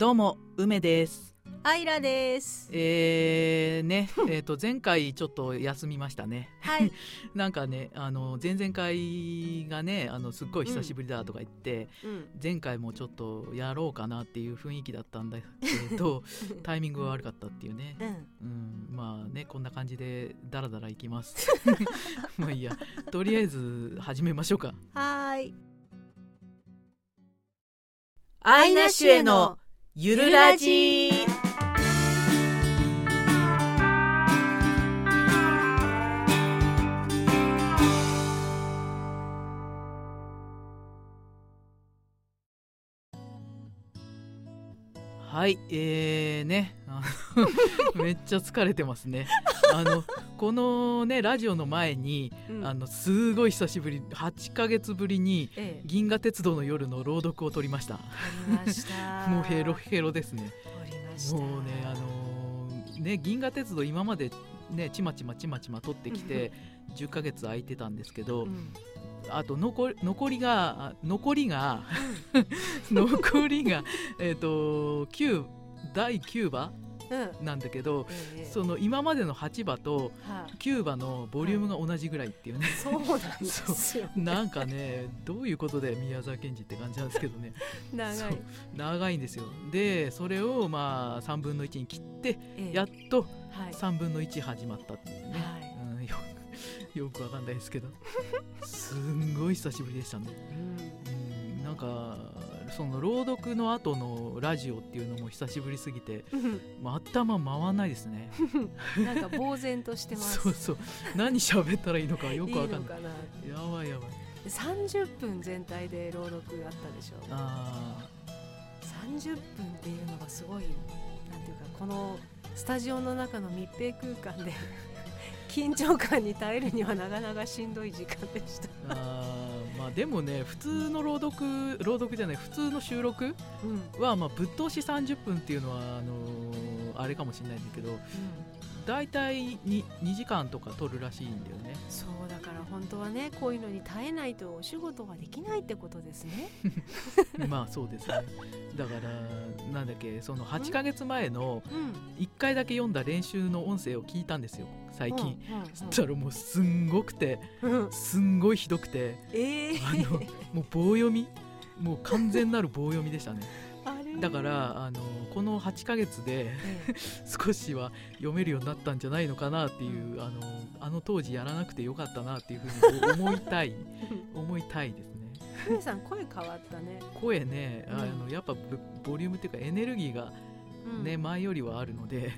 どうも梅ですアイラです。えー、ねえーと前回ちょっと休みましたねはい。なんかねあの前々回がねあのすっごい久しぶりだとか言って、うん。前回もちょっとやろうかなっていう雰囲気だったんだけど タイミングが悪かったっていうねうん。うんまあねこんな感じでダラダラいきます まあいいやとりあえず始めましょうかはーい。アイナッシュへのゆるラジ。はいえーね。めっちゃ疲れてますね。あのこのねラジオの前に、うんあのすごい久しぶり8ヶ月ぶりにええ。銀河鉄道の夜の朗読を撮りました撮りました。もうヘロヘロですね撮りました。もうねあのーね銀河鉄道今までねちまちまちまちま撮ってきて10ヶ月空いてたんですけど、うん。あと残り残りがあ残りが 残りがえっ、と9第9話うん。なんだけどええその今までの8話とはい。9話のボリュームが同じぐらいっていうね、そうなんですよ。なんかねどういうことで宮沢賢治って感じなんですけどね。長い。長いんですよ。でそれをまあ3分の1に切ってええ。やっとはい。3分の1始まったっていうね、ん、よよくわかんないですけど。すんごい久しぶりでしたね、うん。うん、なんかその朗読の後のラジオっていうのも久しぶりすぎて、まあ、頭回らないですね なんか呆然としてます。そうそう何喋ったらいいのかよくわかんない。やばいやばい三十分全体で朗読あったでしょ。あ三十分っていうのがすごいなんていうかこのスタジオの中の密閉空間で 緊張感に耐えるにはなかなかしんどい時間でした。まあでもね普通の朗読朗読じゃない普通の収録うん。はまあぶっ通し30分っていうのはあのーあれかもしれないんだけど大体に2時間とか取るらしいんだよねそうだから本当はねこういうのに耐えないとお仕事ができないってことですね。まあそうですねだからなんだっけその8ヶ月前のうん。1回だけ読んだ練習の音声を聞いたんですようん。うんそしたらもうすんごくてうん。うんすんごいひどくてええあのもう棒読み？もう完全なる棒読みでしたね。だからあのこの8ヶ月でえ 少しは読めるようになったんじゃないのかなっていうあのあの当時やらなくてよかったなっていうふうに思いたい 思いたいですね。えふみさん声変わったね。声ねあうん。のやっぱボボリュームっていうかエネルギーがうん。ね、前よりはあるので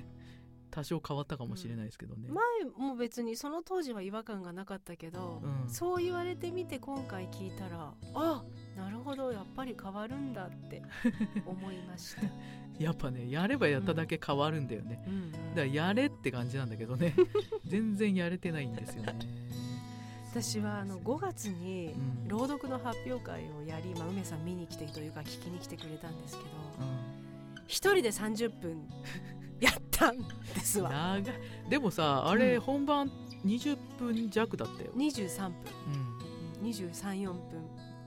多少変わったかもしれないですけどね、前も別にその当時は違和感がなかったけど、うん。そう言われてみて今回聞いたらあなるほどやっぱり変わるんだって思いました、やっぱねやればやっただけ変わるんだよね、うん。だからやれって感じなんだけどね。全然やれてないんですよね。私はあの5月にうん。朗読の発表会をやり、まあ、梅さん見に来てというか聞きに来てくれたんですけど一人で30分やったんですうん、わ。長い。でもさあれうん本番20分弱だったよ、23分。うん、234分。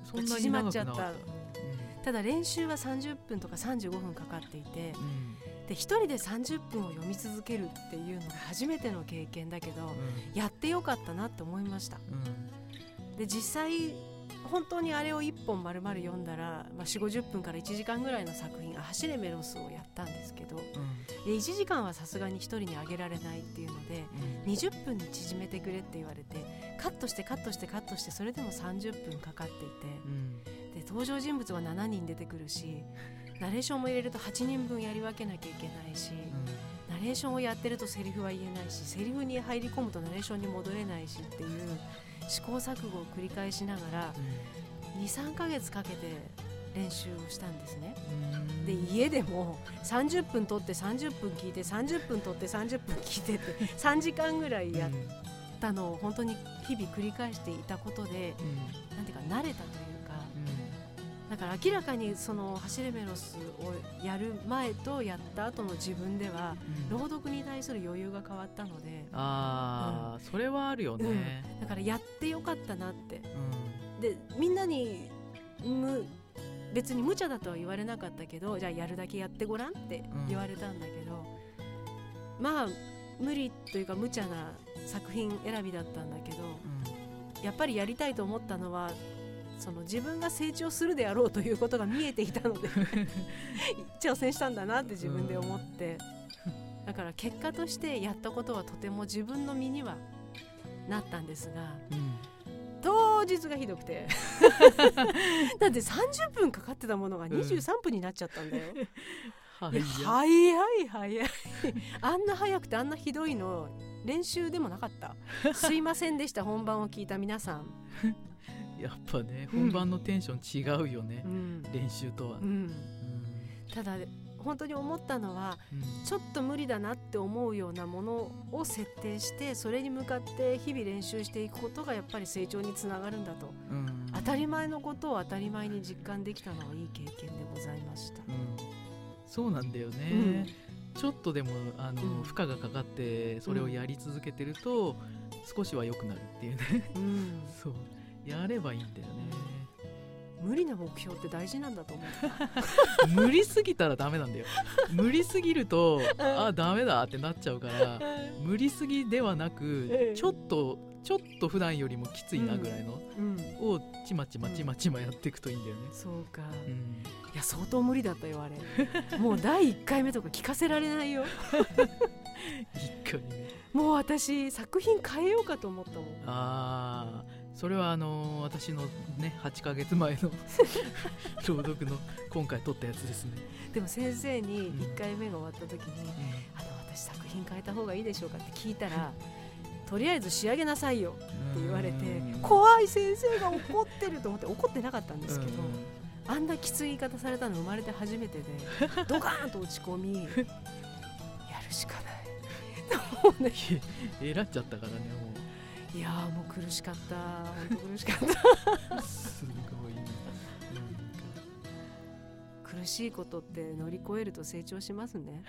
そんなに縮ま長っちゃった。くなかったただ練習は30分とか35分かかっていてうん。うんで一人で30分を読み続けるっていうのが初めての経験だけどやってよかったなって思いました。うん。で実際本当にあれを1本丸々読んだら、まあ、4 5 0分から1時間ぐらいの作品「あ走れメロス」をやったんですけどうん。で1時間はさすがに1人にあげられないっていうのでうん。20分に縮めてくれって言われてカットしてカットしてカットしてそれでも30分かかっていうん。てで登場人物は7人出てくるしナレーションも入れると8人分やり分けなきゃいけないしナレーションをやってるとセリフは言えないしセリフに入り込むとナレーションに戻れないしっていう試行錯誤を繰り返しながら23ヶ月かけて練習をしたんですね。うん。で家でも30分撮って30分聞いて30分撮って30分聞いてって 3時間ぐらいやったのを本当に日々繰り返していたことでうん。うん。なんていうか慣れたというかだから明らかにその「走れメロス」をやる前とやった後の自分ではうん。朗読に対する余裕が変わったので。ああ、それはあるよね、だからやってよかったなって。うん。でみんなにむ別に無茶だとは言われなかったけどじゃあやるだけやってごらんって言われたんだけど、まあ無理というか無茶な作品選びだったんだけどやっぱりやりたいと思ったのはその自分が成長するであろうということが見えていたので 挑戦したんだなって自分で思って。だから結果としてやったことはとても自分の身にはなったんですがうん。当日がひどくて。だって30分かかってたものが23分になっちゃったんだよ。はいいや早い早い。あんな早くてあんなひどいの練習でもなかった。すいませんでした本番を聞いた皆さん、やっぱねうん。本番のテンション違うよねう、ん。練習とは、ううん。ん、ただ本当に思ったのはうん。ちょっと無理だなって思うようなものを設定してそれに向かって日々練習していくことがやっぱり成長につながるんだと。うん。当たり前のことを当たり前に実感できたのはいい経験でございました。うん。そうなんだよね、うん。ちょっとでもあの、うん。負荷がかかってそれをやり続けてると、少しは良くなるっていうね。うん。そうやればいいんだよね無理な目標って大事なんだと思う。無理すぎたらダメなんだよ無理すぎるとあダメだってなっちゃうから無理すぎではなく、ええちょっとちょっと普段よりもきついなぐらいの、うん、をちまちまちまちまやっていくといいんだよね、そうか。うん、いや相当無理だったよあれ。もう第1回目とか聞かせられないよ。一回ねもう私作品変えようかと思ったもん。ああそれはあのー私のね8ヶ月前の 朗読の今回撮ったやつですね、でも先生にうん。1回目が終わった時に、あの私作品変えた方がいいでしょうかって聞いたら。とりあえず仕上げなさいよって言われてうん。怖い先生が怒ってると思って怒ってなかったんですけどうん。あんなきつい言い方されたの生まれて初めてで ドカーンと落ち込み やるしかない。もうね。えらっちゃったからねもいやーもう苦しかった。本当苦しかった。うすごいね苦しいことって乗り越えると成長しますね、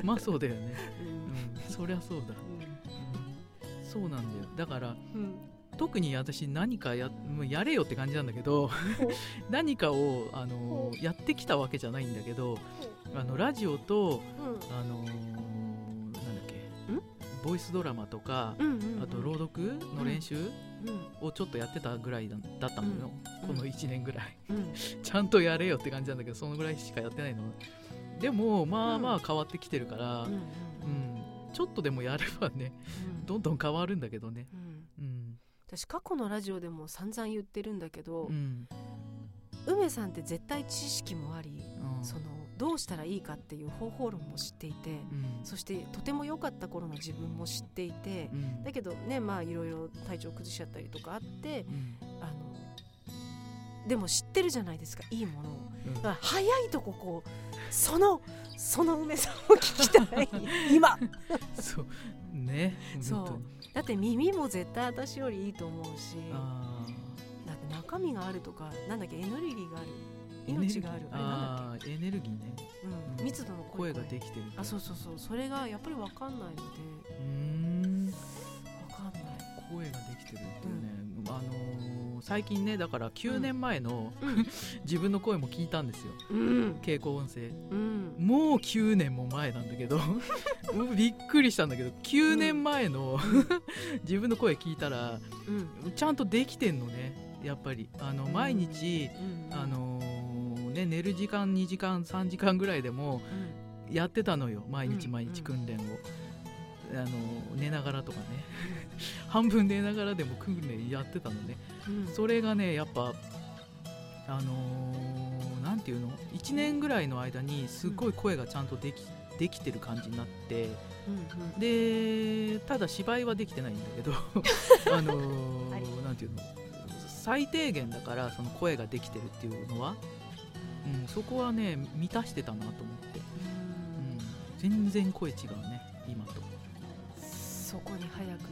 う んまあそうだよね、うん。うん、そりゃそうだ、うん。そうなんだよ。だからうん。特に私何かやもうやれよって感じなんだけど 何かを、あのーやってきたわけじゃないんだけどあのラジオと、うん。あのーボイスドラマとか、あと朗読の練習うん。をちょっとやってたぐらいだだったのよ、うん。この1年ぐらい。うん。ちゃんとやれよって感じなんだけどそのぐらいしかやってないの。でもまあまあ変わってきてるから、うん。ちょっとでもやればねうん。どんどん変わるんだけどね。うん。うん。私過去のラジオでも散々言ってるんだけど、うん。梅さんって絶対知識もあり、うん。そのどうしたらいいかっていう方法論も知っていて、うん。そしてとても良かった頃の自分も知っていて、うん。だけどねまあいろいろ体調崩しちゃったりとかあってうん。あのでも知ってるじゃないですかいいものを。うん。だから早いとここうそのその梅さんを聞きたい。今。そう。ね。そう。だって耳も絶対私よりいいと思うし。あだって中身があるとかなんだっけエネルギーがある。ー命がある。あれなんだっあーエネルギーね。け、うん。うん。密度の声。ができてるあそうそうそう。それがやっぱり分かんないので。うーん。分かんない。声ができてるっていうね、あのー最近ねだから9年前の、うん。自分の声も聞いたんですよ。うん。稽古音声。うん。もう9年も前なんだけど。びっくりしたんだけど9年前の、自分の声聞いたらうん。ちゃんとできてんのね。やっぱり。あの毎日、うん。あのーね、寝る時間2時間3時間ぐらいでもうん。やってたのよ。毎日うん毎日訓練を、あの寝ながらとかね。半分寝ながらでも訓練やってたのね。うん。それがねやっぱあのーなんていうの？1年ぐらいの間にすっごい声がちゃんとできできてる感じになって。うんうん。でただ芝居はできてないんだけど あのーていうの？最低限だからその声ができてるっていうのは、うん、そこはね満たしてたなと思って、うん、全然声違うね今と。そこに早く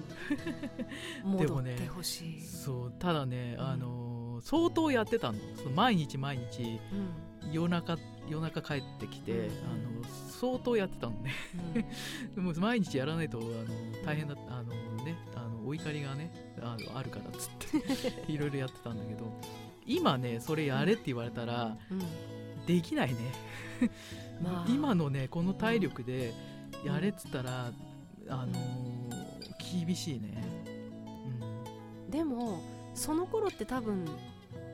戻ってほしい、そうただね、うん。あのー相当やってたの。その毎日毎日。うん。夜中夜中帰ってきて、うん。あの相当やってたのね。でも毎日やらないとあの大変だったあのねあのお怒りがねあるからっつって。いろいろやってたんだけど今ねそれやれって言われたらうん。できないね。まあ。今のねこの体力でやれっつったら、あのー厳しいね、でもその頃って多分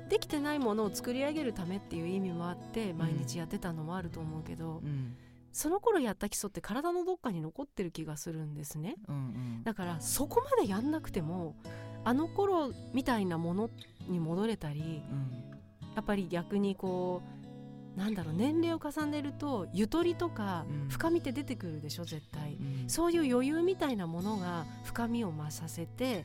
できてないものを作り上げるためっていう意味もあって毎日やってたのもあると思うけど、うん。うんその頃やった基礎って体のどっかに残ってる気がするんですね。うんうん。だからそこまでやんなくてもあの頃みたいなものに戻れたりうんやっぱり逆にこうなんだろう年齢を重ねるとゆとりとかうん。深みって出てくるでしょ絶対。うん。そういう余裕みたいなものが深みを増させて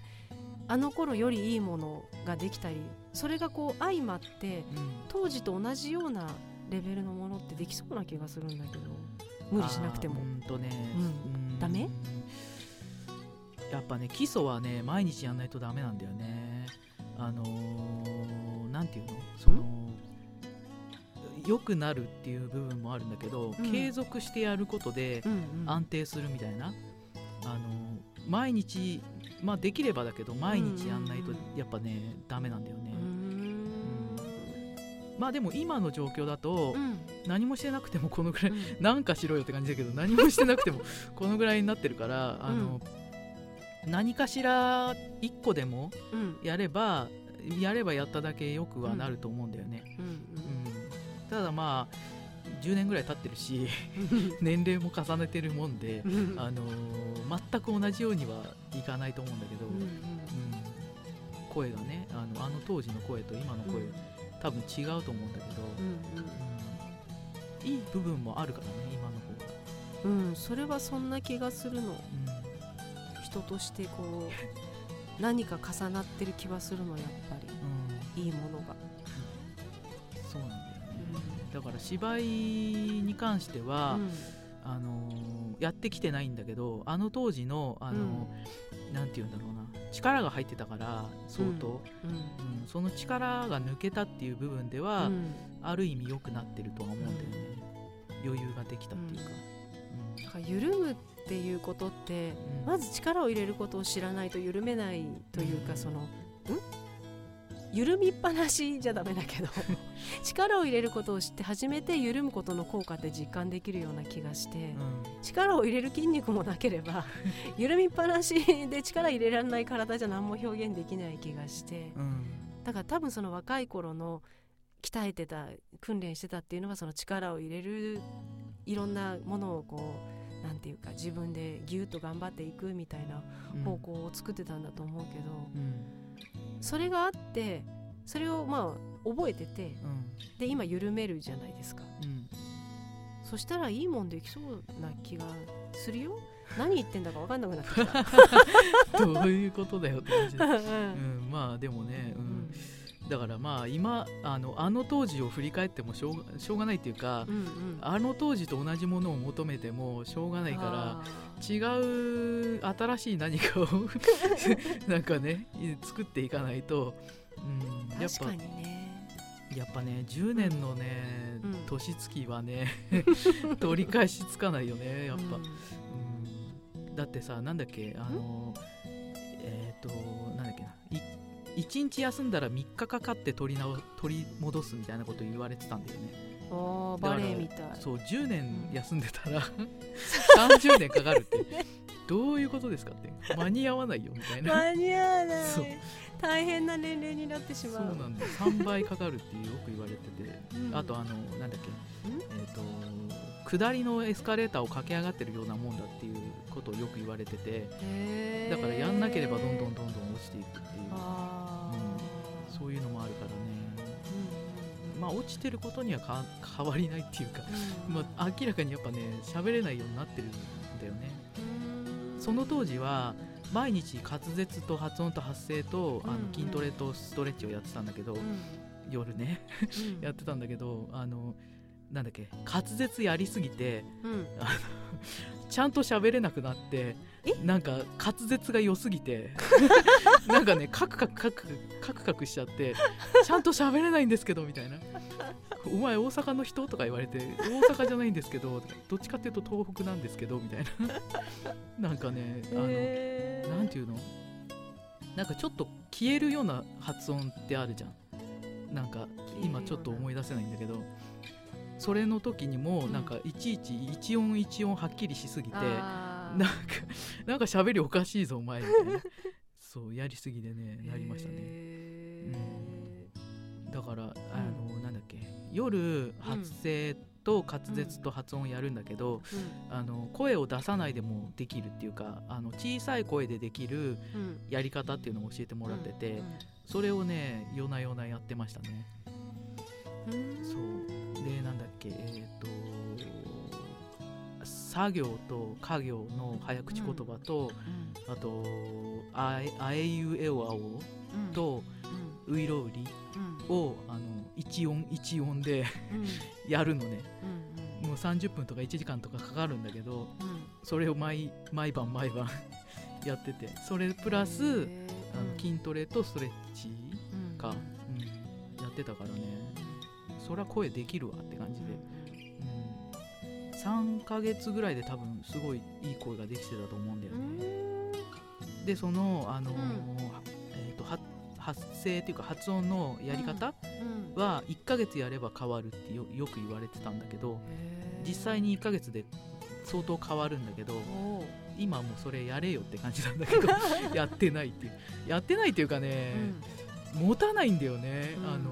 あの頃よりいいものができたりそれがこう相まってうん。当時と同じようなレベルのものってできそうな気がするんだけど無理しなくても。うんとね、うん。うん。ダメ？やっぱね基礎はね毎日やんないとダメなんだよね。あのーなんていうの？その？良くなるっていう部分もあるんだけど、うん。継続してやることでうんうん。安定するみたいな、あの毎日まあできればだけど毎日やんないとうんやっぱねダメなんだよね、うーん。まあでも今の状況だとうん。何もしてなくてもこのぐらいうん。なんかしろよって感じだけど何もしてなくてもこのぐらいになってるからあの、何かしら1個でもうん。やればやればやっただけよくはなると思うんだよね、うん。うん。ただまあ10年ぐらい経ってるしうん。年齢も重ねてるもんで、うん。あのー全く同じようにはいかないと思うんだけど、うんうん。声がねあのあの当時の声と今の声、多分違うと思うんだけど、うんうん。いい部分もあるからね今の方が。うんうん。それはそんな気がするの。うん人としてこう何か重なってる気はするのやっぱうん。りいいものが、そうなんだよね、だから芝居に関しては、あのーやってきてないんだけどあの当時の、あのーなんて言うんだろうな。力が入ってたから相当、うん。うん。うん。その力が抜けたっていう部分では、うん。ある意味良くなってるとは思うんだよね、余裕ができたっていうか、だから緩むっていうことってうん。まず力を入れることを知らないと緩めないというかそのん？緩みっぱなしじゃダメだけど 力を入れることを知って初めて緩むことの効果って実感できるような気がして力を入れる筋肉もなければ 緩みっぱなしで力入れられない体じゃ何も表現できない気がしてうんうん。だから多分その若い頃の鍛えてた訓練してたっていうのはその力を入れるいろんなものをこうなんていうか自分でギュッと頑張っていくみたいなうん。方向を作ってたんだと思うけど、うん。それがあってそれをまあ覚えててうん。で今緩めるじゃないですか。うん。そしたらいいもんできそうな気がするよ。何言ってんだか分かんなくなってきた、どういうことだよって感じ。で、ううん。ん、まあでもね、うんだからまあ今あのあの当時を振り返ってもしょうがしょうがないっていうか、うんうん。あの当時と同じものを求めてもしょうがないからあ違う新しい何かを なんかね作っていかないと、うん、やっぱー確かにね。やっぱね10年のね、うん年月はね 取り返しつかないよねやっぱ、うん。うん。だってさなんだっけあのえっ、となんだっけない1日休んだら3日かかって取り直取り戻すみたいなこと言われてたんだよね。あーバレエみたい。そう10年うん休んでたら 30年かかるって。どういうことですかって。間に合わないよみたいな。間に合わない。大変な年齢になってしそう。まうなんだよ。3倍かかるってよく言われてて、うん。あとあのなんだっけ。ん？えっ、と下りのエスカレーターを駆け上がってるようなもんだっていうことをよく言われてて。だからやんなければどんどんどんどん落ちていくっていうそういうのもあるからね。うん。まあ落ちてることにはか変わりないっていうか、うん。まあ、明らかにやっぱね喋れないようになってるんだよね。うん。その当時は毎日滑舌と発音と発声とあのうん筋トレとストレッチをやってたんだけど、うん。夜ねうん。やってたんだけどあのなんだっけ滑舌やりすぎてうんちゃんと喋れなくなってえ？なんか滑舌が良すぎて なんかねカクカクカクカクカクしちゃってちゃんと喋れないんですけどみたいな「お前大阪の人?」とか言われて「大阪じゃないんですけどどっちかっていうと東北なんですけど」みたいな。なんかねあの、へー。なんていうの？なんかちょっと消えるような発音ってあるじゃん。なんか今ちょっと思い出せないんだけどそれの時にもなんかいちいち一音一音はっきりしすぎて、あー。なんか なんか喋りおかしいぞお前みたいな。そうやりすぎでねなりましたね。へだからあの、なんだっけ夜発声と滑舌と発音やるんだけど、ーあの声を出さないでもできるっていうかあの小さい声でできるうん。うんやり方っていうのを教えてもらってて、うん。それをね夜な夜なやってましたね。うんそう。でなんだっけえっ、と作業と家業の早口言葉と、あとあえあえいうえおあおうん。とうん。ういろうりうん。をあの一音一音でうん。やるのね。うんもう30分とか1時間とかかかるんだけどうん。それを毎毎晩毎晩 やっててそれプラス、あの筋トレとストレッチ、うん。かうん、やってたからねそりゃ声できるわって感じで、うん、3ヶ月ぐらいで多分すごいいい声ができてたと思うんだようね、ん。でその、あのーうん。えー、とは発声っていうか発音のやり方うん。は1ヶ月やれば変わるってよよく言われてたんだけど実際に1ヶ月で相当変わるんだけど今もうそれやれよって感じなんだけど やってないっていう。やってないっていうかね、持たないんだよね、うん。あの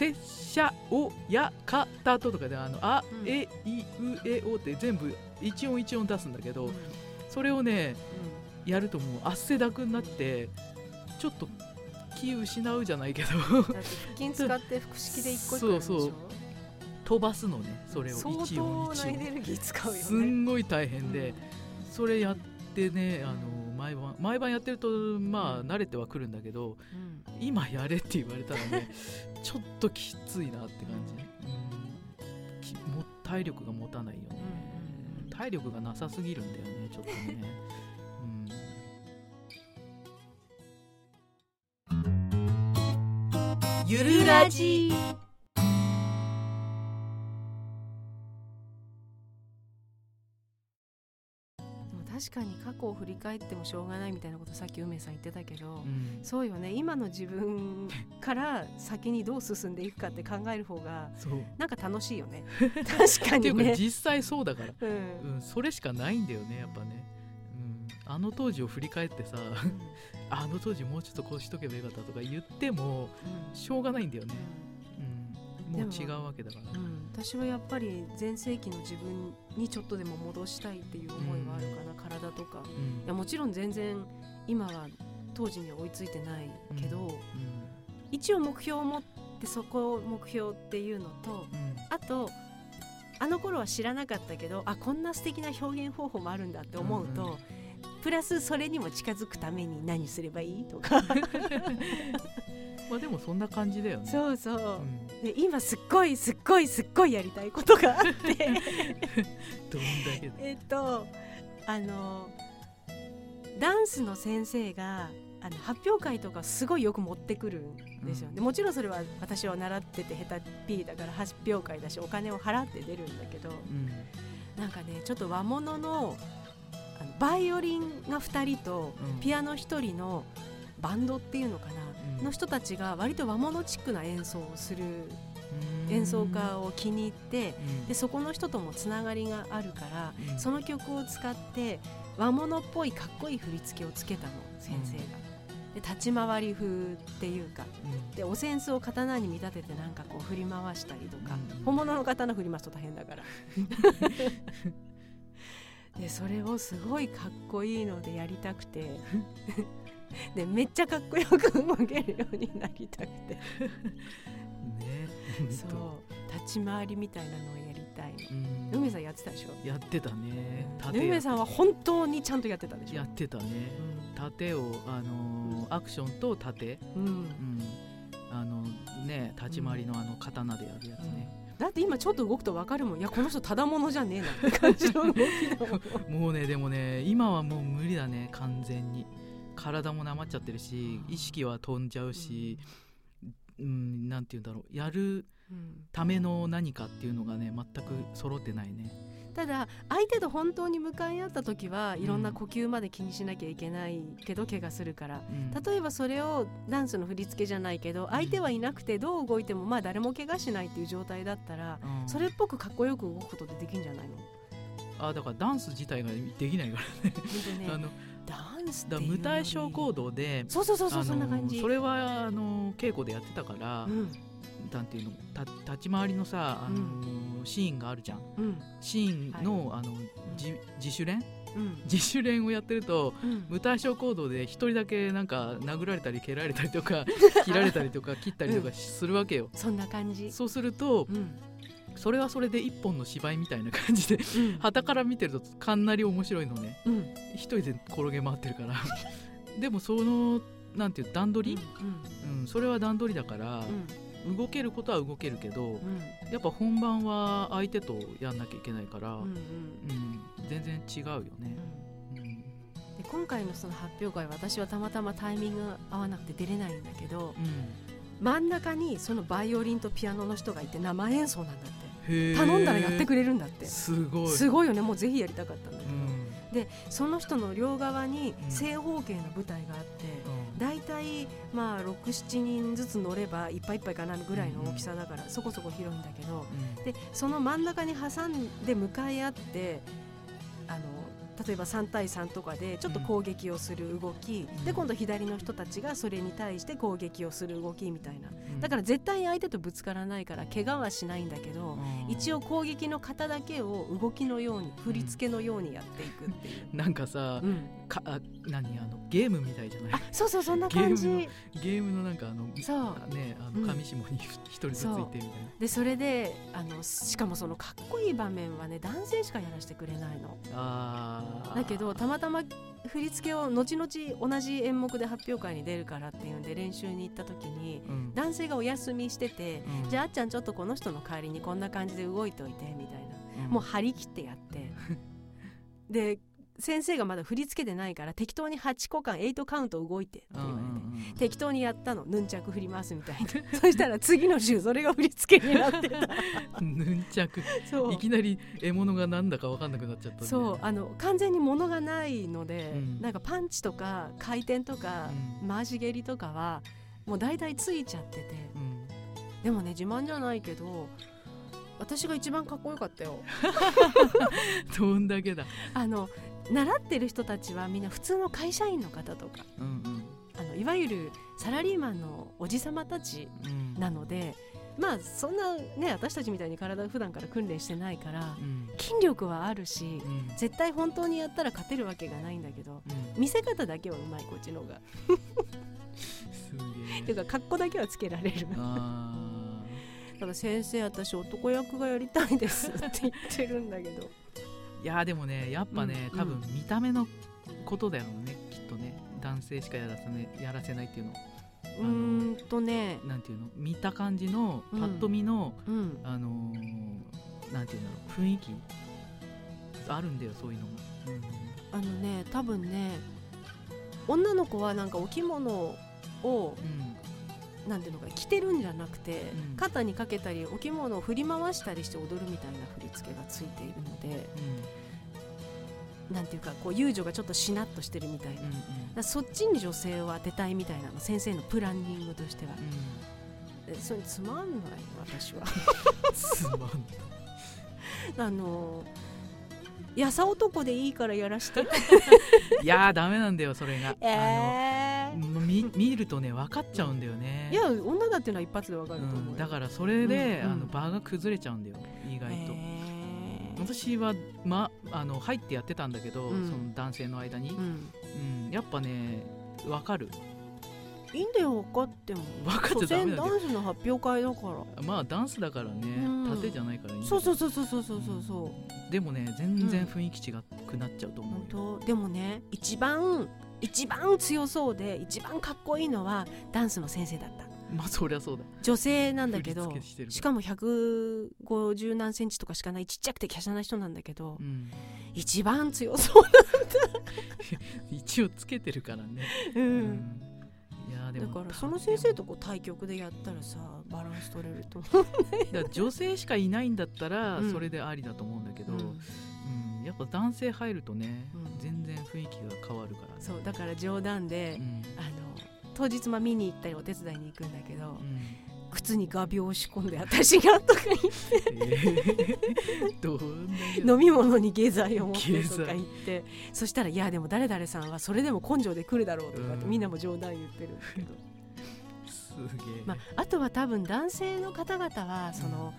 拙者をやかたととかであのあ、うん。えいうえおって全部一音一音出すんだけど、うん。うんそれをねやるともう汗だくになってちょっと気失うじゃないけど。腹筋使って腹式で一個一個そうそう。飛ばすのねそれを相一音当一音。なエネルギー使うよね。すんごい大変で、それやってねあの毎晩毎晩やってるとまあ慣れてはくるんだけどうん。今やれって言われたらね ちょっときついなって感じ、うん。きも体力が持たないよね、うんうん。体力がなさすぎるんだよねちょっとね、うん、ゆるラジ確かに過去を振り返ってもしょうがないみたいなことさっき梅さん言ってたけど、うん。そうよね。今の自分から先にどう進んでいくかって考える方がなんか楽しいよね。確かにね。か実際そうだから、うん。うん、それしかないんだよねやっぱね、うん、あの当時を振り返ってさあの当時もうちょっとこうしとけばよかったとか言ってもしょうがないんだよね、うん、もう違うわけだから、うんうん。私はやっぱり全盛期の自分にちょっとでも戻したいっていう思いはあるかな、体とか。うん。いやもちろん全然今は当時には追いついてないけど、うん。一応目標を持ってそこを目標っていうのとうん。あとあの頃は知らなかったけどあこんな素敵な表現方法もあるんだって思うと、うんうん。プラスそれにも近づくために何すればいいとか まあでもそんな感じだよね。そうそう。う、ん。で今すっごいすっごいすっごいやりたいことがあって。どんだけだ。えっとあのダンスの先生があの発表会とかすごいよく持ってくるんですよ、うん。でもちろんそれは私は習ってて下手っぴーだから発表会だしお金を払って出るんだけどうん。なんかねちょっと和物のあのバイオリンが2人とうん。ピアノ1人のバンドっていうのかな、うんの人たちが割と和物チックな演奏をするうん演奏家を気に入ってうん。でそこの人ともつながりがあるからうん。その曲を使って和物っぽいかっこいい振り付けをつけたの先生が。で立ち回り風っていうかうん。でお扇子を刀に見立ててなんかこう振り回したりとか、うん。本物の刀振り回すと大変だから。でそれをすごいかっこいいのでやりたくて でめっちゃかっこよく動けるようになりたくて。ねそう。立ち回りみたいなのをやりたい。梅さんやってたでしょ？やってたね。で梅さんは本当にちゃんとやってたでしょ？やってたね。盾をあのーアクションと盾。うん、うん。うんあのね立ち回りのあの刀でやるやつね、だって今ちょっと動くと分かるもん。いやこの人ただものじゃねえなって感じの動きだもん。もうねでもね今はもう無理だね完全に体もなまっちゃってるし意識は飛んじゃうし、うん、なんて言うんだろう。やるうん。ための何かっていうのがね全く揃ってないね。ただ相手と本当に向かい合った時はいろんな呼吸まで気にしなきゃいけないけど怪我するから。うん。例えばそれをダンスの振り付けじゃないけど相手はいなくてどう動いてもまあ誰も怪我しないっていう状態だったらうん。それっぽくかっこよく動くことってできるんじゃないの？あだからダンス自体ができないからね。ね あのダンスだ無対称行動でそうそうそうそうそんな感じ。それはあの稽古でやってたから、うん。なんていうのた立ち回りのさあの、シーンがあるじゃん。うん。シーンの,、あの自自主練？うん。自主練をやってるとうん。無対称行動で一人だけなんか殴られたり蹴られたりとか 切られたりとか切ったりとかするわけよ、そんな感じ。そうするとうんそれはそれで一本の芝居みたいな感じでうん。旗から見てるとかなり面白いのね。うん。一人で転げ回ってるから。でもそのなんていう段取り、うんそれは段取りだからう、ん。動けることは動けるけど、うん。やっぱ本番は相手とやんなきゃいけないから、うんうん。全然違うようね、ん。うん。で今回のその発表会私はたまたまタイミングが合わなくて出れないんだけど真ん中にそのバイオリンとピアノの人がいて生演奏なんだって頼んだらやってくれるんだって。すごい。すごいよね。もうぜひやりたかったんだけど、うん。でその人の両側にうん。正方形の舞台があって、うん。大体まあ67人ずつ乗ればいっぱいいっぱいかなぐらいの大きさだから、そこそこ広いんだけど。でその真ん中に挟んで向かい合って例えば3対3とかでちょっと攻撃をする動き、うん。で今度左の人たちがそれに対して攻撃をする動きみたいな。うん。だから絶対に相手とぶつからないから怪我はしないんだけど、うん。一応攻撃の型だけを動きのように振り付けのようにやっていくっていう。なんかさ、うんかあ何あのゲームみたいじゃない？あそうそうそんな感じ。ゲームのなんかあのそう。ねあうん。の上下に一人ずつついてみたいな、でそれであのしかもそのかっこいい場面はね男性しかやらせてくれないの。あー。だけどたまたま振り付けを後々同じ演目で発表会に出るからっていうんで練習に行った時にうん。男性がお休みしてて、うん。じゃああっちゃんちょっとこの人の代わりにこんな感じで動いておいてみたいな、うん。もう張り切ってやって。で先生がまだ振り付けてないから適当に8個間8カウント動いてって言われて、適当にやったの。ヌンチャク振りますみたいな。そしたら次の週それが振り付けになってた。ヌンチャク。そう。いきなり獲物がなんだか分かんなくなっちゃったんで。そう。あの完全に物がないので、うん。なんかパンチとか回転とか、うん。回し蹴りとかはもう大体ついちゃってて。うん。でもね自慢じゃないけど私が一番かっこよかったよ。どんだけだ。あの習ってる人たちはみんな普通の会社員の方とかうんあのいわゆるサラリーマンのおじさまたちうんうん。なのでまあそんなね私たちみたいに体普段から訓練してないからうん。筋力はあるしうん。絶対本当にやったら勝てるわけがないんだけどうん。見せ方だけはうまいこっちの方が。すげえ。ていうか格好だけはつけられる。だあから先生私男役がやりたいですって言ってるんだけど。ーいやでもねやっぱね、うん多分見た目のことだよねきっとね。男性しかやらせ,、ね、やらせないっていうの。うーんとね。なんていうの？見た感じのうん。パッと見の、うん。あのーなんていうんだろう雰囲気。あるんだよそういうのも、あのね多分ね女の子はなんかお着物をうんなんていうのか着てるんじゃなくて、うん。肩にかけたりお着物を振り回したりして踊るみたいな振り付けがついているのでなんていうかこう遊女がちょっとしなっとしてるみたいな、うんうん。そっちに女性を当てたいみたいなの先生のプランニングとしては、えそれつまんない私は。う んつまんない。あのやさ男でいいからやらして。いやーダメなんだよそれが、えあのみ見るとね分かっちゃうんだよね。いや女だっていうのは一発でわかると思うよ、うん、だからそれで、うんあの場が崩れちゃうんだよ意外と、えー。私は、ま、あの入ってやってたんだけど、うん。その男性の間に、うん。うんやっぱね分かるいいんだよ分かっても。分かってダダンスの発表会だから。まあダンスだからね、うん、縦じゃないからいいそうそうそうそうそうそうそう、でもね全然雰囲気違くなっちゃうと思う、うん、でもね一番一番強そうで一番かっこいいのはダンスの先生だった。まあそりゃそうだ。女性なんだけどしかも150何センチとかしかないちっちゃくて華奢な人なんだけど、うん、一番強そうなんだ 一応つけてるからね。うん。でもだからその先生とこう対局でやったらさバランス取れると思うだ女性しかいないんだったらうん。それでありだと思うんだけど、ううん。んやっぱ男性入るとね、うん。全然雰囲気が変わるから、そうだから冗談で、うん。あの当日まあ見に行ったりお手伝いに行くんだけど、靴に画鋲を仕込んで私がとか言って。うんえー飲み物に下剤を持ってとか言って。そしたら「いやでも誰々さんはそれでも根性で来るだろう」とかってうん。みんなも冗談言ってるんだけど、すげえ、まあ、あとは多分男性の方々はその、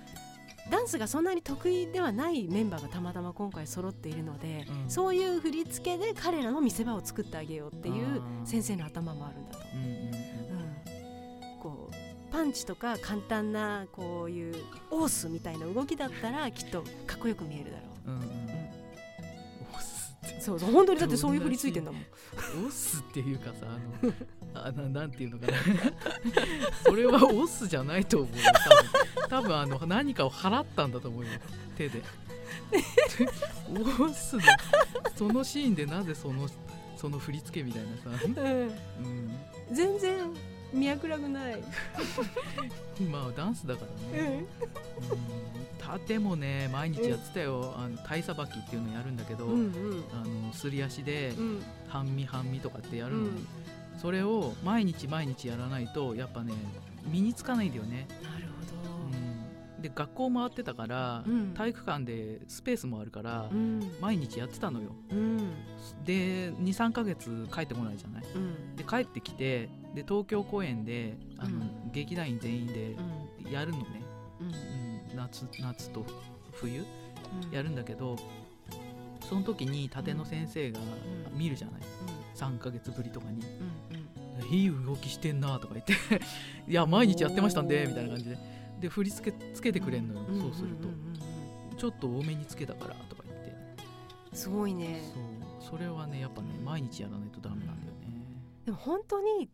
ダンスがそんなに得意ではないメンバーがたまたま今回揃っているので、うん。そういう振り付けで彼らの見せ場を作ってあげようっていう先生の頭もあるんだと。パンチとか簡単なこういうオースみたいな動きだったらきっとかっこよく見えるだろう。んうん。うそうそう本当にだってそういう振りついてんだもん。オスっていうかさあのあななんていうのかな。それはオスじゃないと思うよ多分。多分あの何かを払ったんだと思うよ手で。オスのそのシーンでなぜそのその振り付けみたいなさ、うん、全然脈絡ない、まあダンスだからね、うん、盾もね毎日やってたよ。あの体さばきっていうのやるんだけど、うんうん。あのすり足でうん。半身半身とかってやるの、うん。それを毎日毎日やらないとやっぱね身につかないんだよね、なるうん、で学校回ってたから、うん。体育館でスペースもあるから、うん。毎日やってたのよ。うん。で23ヶ月帰ってこないじゃない？うん。で帰ってきてで東京公演であの、うん。劇団員全員でうん。やるのね、うん。うん、夏夏と冬？うん。やるんだけどその時に盾の先生がうん。見るじゃない、う3ヶ月ぶりとかに。いい動きしてんなとか言っていや毎日やってましたんでみたいな感じでで振り付けつけてくれんのよ、うんそうすると、ん。んうんちょっと多めにつけたからとか言って。すごいね。そう。それはねやっぱねうん毎日やらないとダメなんだよね。でも本当に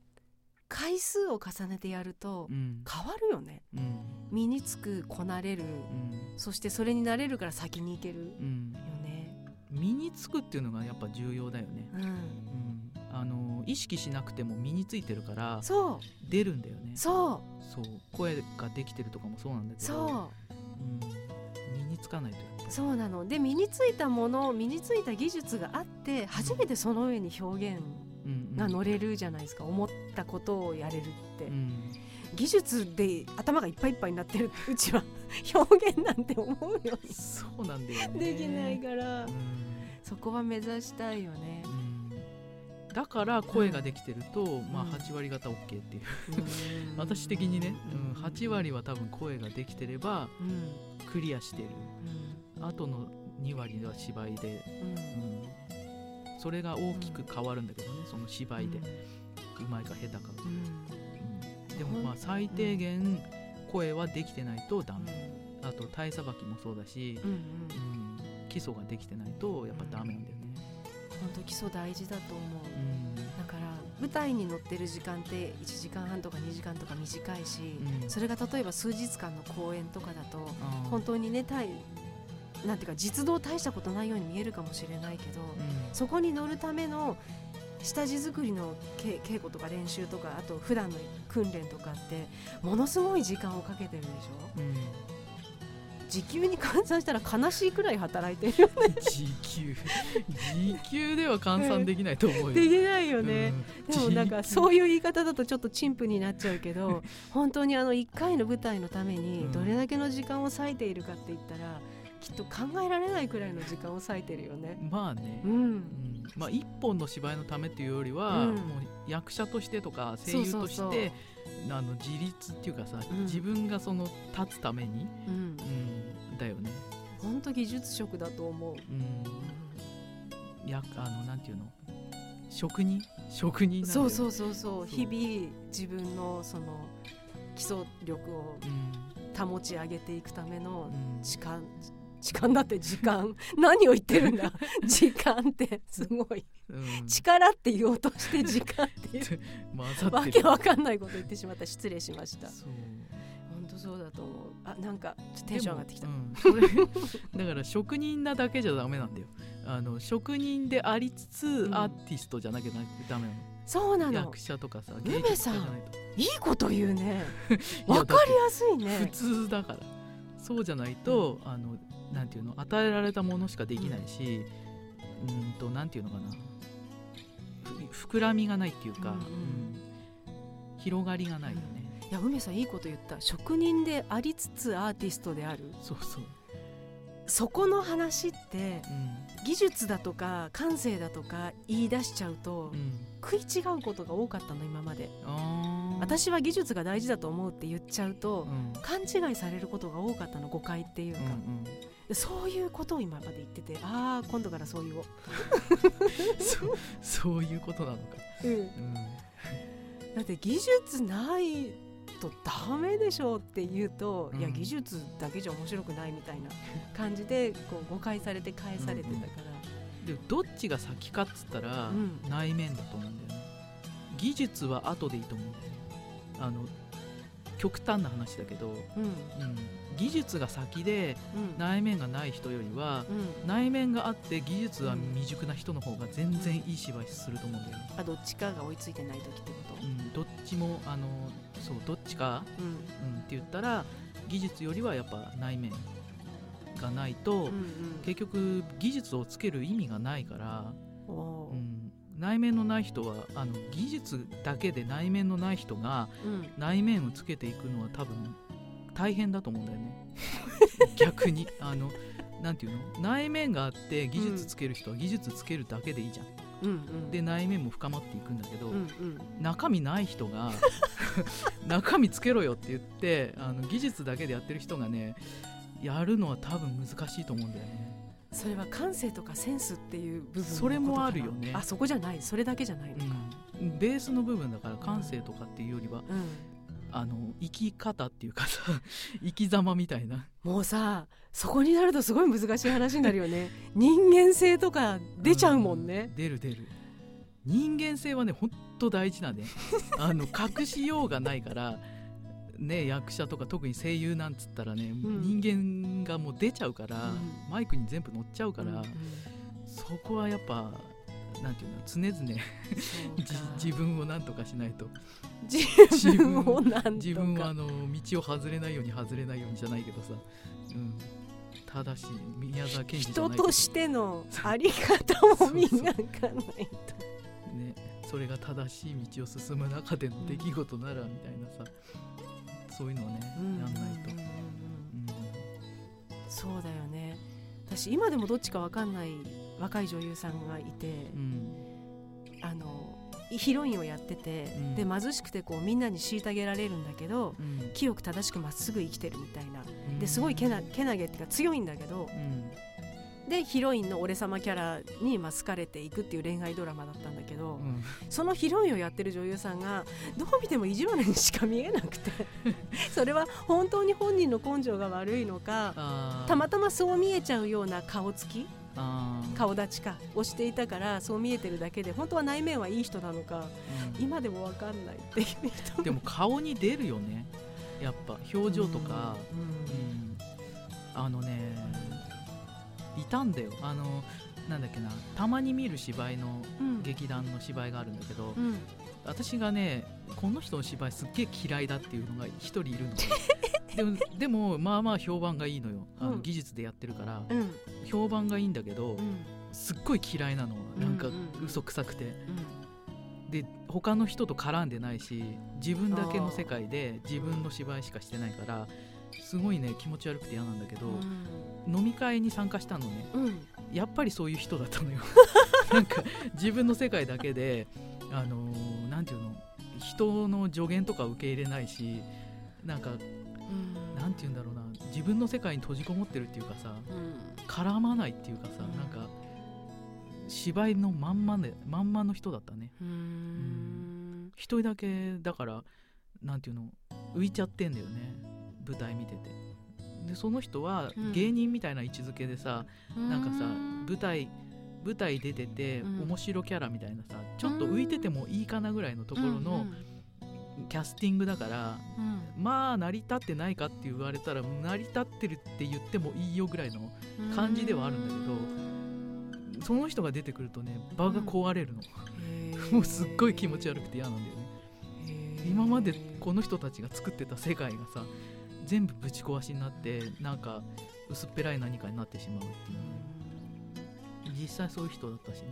回数を重ねてやるとうん。変わるよね。うん。身につくこなれる。うん。そしてそれになれるから先に行けるようん。ね。身につくっていうのがやっぱ重要だよね、うん。うん、あの意識しなくても身についてるからそう。出るんだよね。そう。そう。声ができてるとかもそうなんだけど、そう。ん、身につかないとそうなの。で身についたもの身についた技術があって初めてその上に表現うんうん。が乗れるじゃないですか。思ったことをやれるって、うん。技術で頭がいっぱいいっぱいになってるうちは 表現なんて思うようそうなんだよね。にできないから、うん。そこは目指したいよね。う、んだから声ができてると、まあうん8割方 OK っていう。うん。私的にね、うん、8割は多分声ができてればうん。クリアしてる。うん。あとの2割は芝居で、うん。うん、それが大きく変わるんだけどねその芝居で、うまいか下手か、うん。うん。でもまあ最低限声はできてないとダメ、あと体さばきもそうだし、うん。基礎ができてないとやっぱダメなんだよね、本当基礎大事だと思う。うん。だから舞台に乗ってる時間って1時間半とか2時間とか短いし、うん。それが例えば数日間の公演とかだと本当にね対なんていうか実動大したことないように見えるかもしれないけど、うん。そこに乗るための下地作りのけ稽古とか練習とかあと普段の訓練とかってものすごい時間をかけてるでしょ？うん時給に換算したら悲しいくらい働いてるよね。時給時給では換算できないと思うよ、できないよね、うん。でもなんかそういう言い方だとちょっと陳腐になっちゃうけど本当にあの1回の舞台のためにどれだけの時間を割いているかって言ったらきっと考えられないくらいの時間を割いてるよね。まあね、ううんん、まあ、一本の芝居のためっていうよりは、うん。もう役者としてとか声優としてそうそうそうあの自立っていうかさ、うん。自分がその立つために、うん。う、ん、だよね、本当技術職だと思う。うん、やあのなんていうの？職人？職人なんだよそうそうそうそう。そう。日々自分のその基礎力をうん。保ち上げていくためのうん時間だって時間。何を言ってるんだ。時間って。すごい。うん。力って言おうとして時間っていう。わってる。けわかんないこと言ってしまった。失礼しました。そう。本当そうだと思う。あなんかテンション上がってきた、うん だから職人なだけじゃダメなんだよ。あの職人でありつつ、ん。アーティストじゃなきゃダメなの。そうなの。役者とかさ梅芸術さんいと。いいこと言うね。わかりやすい普ね通だから。そうじゃないと、あのなんていうの与えられたものしかできないし、うん、となんていうのかな。ふ膨らみがないっていうか、うんうんうん。広がりがないよね、いや梅さんいいこと言った。職人でありつつアーティストである。そうそう、そこの話ってうん。技術だとか感性だとか言い出しちゃうとうん、食い違うことが多かったの今まで。私は技術が大事だと思うって言っちゃうとうん。勘違いされることが多かったの誤解っていうか、うんうん。でそういうことを今まで言っててああ今度からそう言おう、そうそういうことなのか、うん。だって技術ないとダメでしょうって言うと、うん。いや技術だけじゃ面白くないみたいな感じでこう誤解されて返されてたから、でどっちが先かっつったら、うん。内面だと思うんだよね。技術は後でいいと思うんだよね。あの極端な話だけど、うん。うん、技術が先でうん。内面がない人よりはうん。内面があって技術は未熟な人の方が全然いい芝居すると思うんだよね、あどっちかが追いついてない時ってこうん、どっちもあのそうどっちか、と、うん。うん、って言ったら技術よりはやっぱ内面がないと、うんうん。結局技術をつける意味がないから、うん、内面のない人はあの技術だけで内面のない人がうん。内面をつけていくのは多分大変だと思うんだよね。逆に。あのなんていうの？内面があって技術つける人は技術つけるだけでいいじゃん、うんうん。で内面も深まっていくんだけど、うんうん。中身ない人が 中身つけろよって言ってあの技術だけでやってる人がねやるのは多分難しいと思うんだよねそれは感性とかセンスっていう部分それもあるよね。あそこじゃない。それだけじゃないのか、うん、ベースの部分だから感性とかっていうよりは、うん。あの生き方っていうかさ 生き様みたいな。もうさそこになるとすごい難しい話になるよね。人間性とか出ちゃうもんね。う、出る出る。人間性はねほんと大事なね。あの隠しようがないからね役者とか特に声優なんつったらね、ん。人間がもう出ちゃうから、うん。マイクに全部乗っちゃうから、そこはやっぱなんていうの常々 自分をなんとかしないと。自分をなんとか。自分はあの道を外れないように外れないようにじゃないけどさ、うん、ただし宮沢賢治人としてのあり方を磨かないと。ね、それが正しい道を進む中での出来事ならみたいなさ、そういうのをね、やんないと、うんうんうんうん。そうだよね。私今でもどっちかわかんない若い女優さんがいて、うん。あのヒロインをやってて、うん。で貧しくてこうみんなに虐げられるんだけどうん。清く正しくまっすぐ生きてるみたいな。うん。ですごいけなけなげっていうか強いんだけどうんでヒロインの俺様キャラにまあ好かれていくっていう恋愛ドラマだったんだけど、うん。そのヒロインをやってる女優さんがどう見ても意地悪にしか見えなくて それは本当に本人の根性が悪いのかたまたまそう見えちゃうような顔つき顔立ちかをしていたからそう見えてるだけで本当は内面はいい人なのかうん。今でも分かんないっていう人でも顔に出るよね。やっぱ表情とか、あのねいたんだよ。あのなんだっけな。たまに見る芝居のうん。劇団の芝居があるんだけど、うん。私がねこの人の芝居すっげえ嫌いだっていうのが一人いるの。でもでもまあまあ評判がいいのよ。あの、うん。技術でやってるからうん。評判がいいんだけど、うん。すっごい嫌いなの。なんか嘘くさくて、で他の人と絡んでないし自分だけの世界で自分の芝居しかしてないからすごいね気持ち悪くて嫌なんだけど、飲み会に参加したのね。うん。うんやっぱりそういう人だったのよ。なんか自分の世界だけであのーなんていうの人の助言とか受け入れないしなんかなんていうんだろうな自分の世界に閉じこもってるっていうかさうん。絡まないっていうかさ、うん。なんか芝居のまんまでまんまの人だったね。うん。一人だけだからなんていうの浮いちゃってんだよね舞台見てて。でその人はうん。芸人みたいな位置づけでさ、なんかさうん舞台舞台出ててうん。面白キャラみたいなさちょっと浮いててもいいかなぐらいのところのキャスティングだからうん。まあ成り立ってないかって言われたら成り立ってるって言ってもいいよぐらいのうん。感じではあるんだけどその人が出てくるとね場が壊れるの、へもうすっごい気持ち悪くて嫌なんだよね。今までこの人たちが作ってた世界がさ全部ぶち壊しになってなんか薄っぺらい何かになってしまうっていう。実際そういう人だったしね、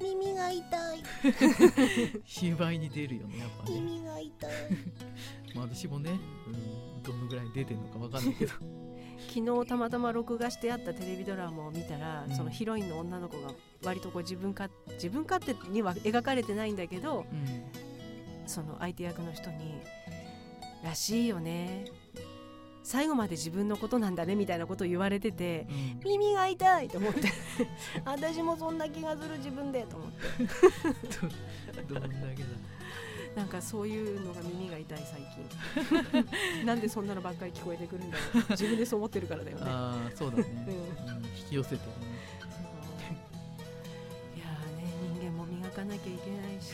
耳が痛い。うん、芝居に出るよねやっぱね、耳が痛い。まあ、私もね、うん、どのぐらい出てるのかわかんないけど。昨日たまたま録画してあったテレビドラマを見たら、うん。そのヒロインの女の子が割とこう自分か自分勝手には描かれてないんだけどうん。その相手役の人に「らしいよね。最後まで自分のことなんだね」みたいなことを言われててうん。耳が痛いと思って。私もそんな気がする自分でと思って。ど どんだけだ。なんかそういうのが耳が痛い最近。なんでそんなのばっかり聞こえてくるんだろう。自分でそう思ってるからだよね。ああそうだね、うん。うん、引き寄せてるねいやーね人間も磨かなきゃいけないし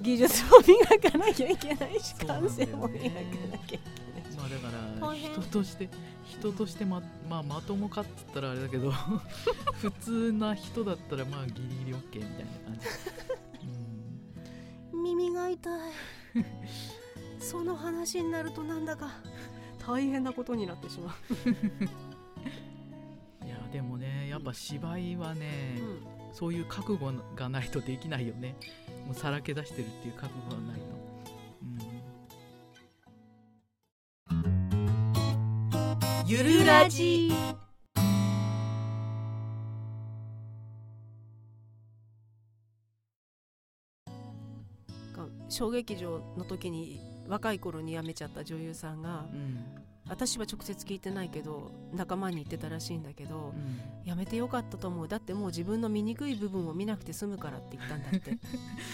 技術も磨かなきゃいけないし感性も磨かなきゃいけない。しまあだから人として人としてま,、まあ、まともかっつったらあれだけど 普通な人だったらまあギリギリ OK みたいな感じ、耳が痛い。その話になるとなんだか大変なことになってしまう。ん、いやでもねやっぱ芝居はねう、、そういう覚悟がないとできないよねもうさらけ出してるっていう覚悟がないと、うん、ゆるラジ。が小劇場の時に若い頃に辞めちゃった女優さんがうん私は直接聞いてないけど仲間に言ってたらしいんだけどうん。辞めてよかったと思う。だってもう自分の醜い部分を見なくて済むからって言ったんだって、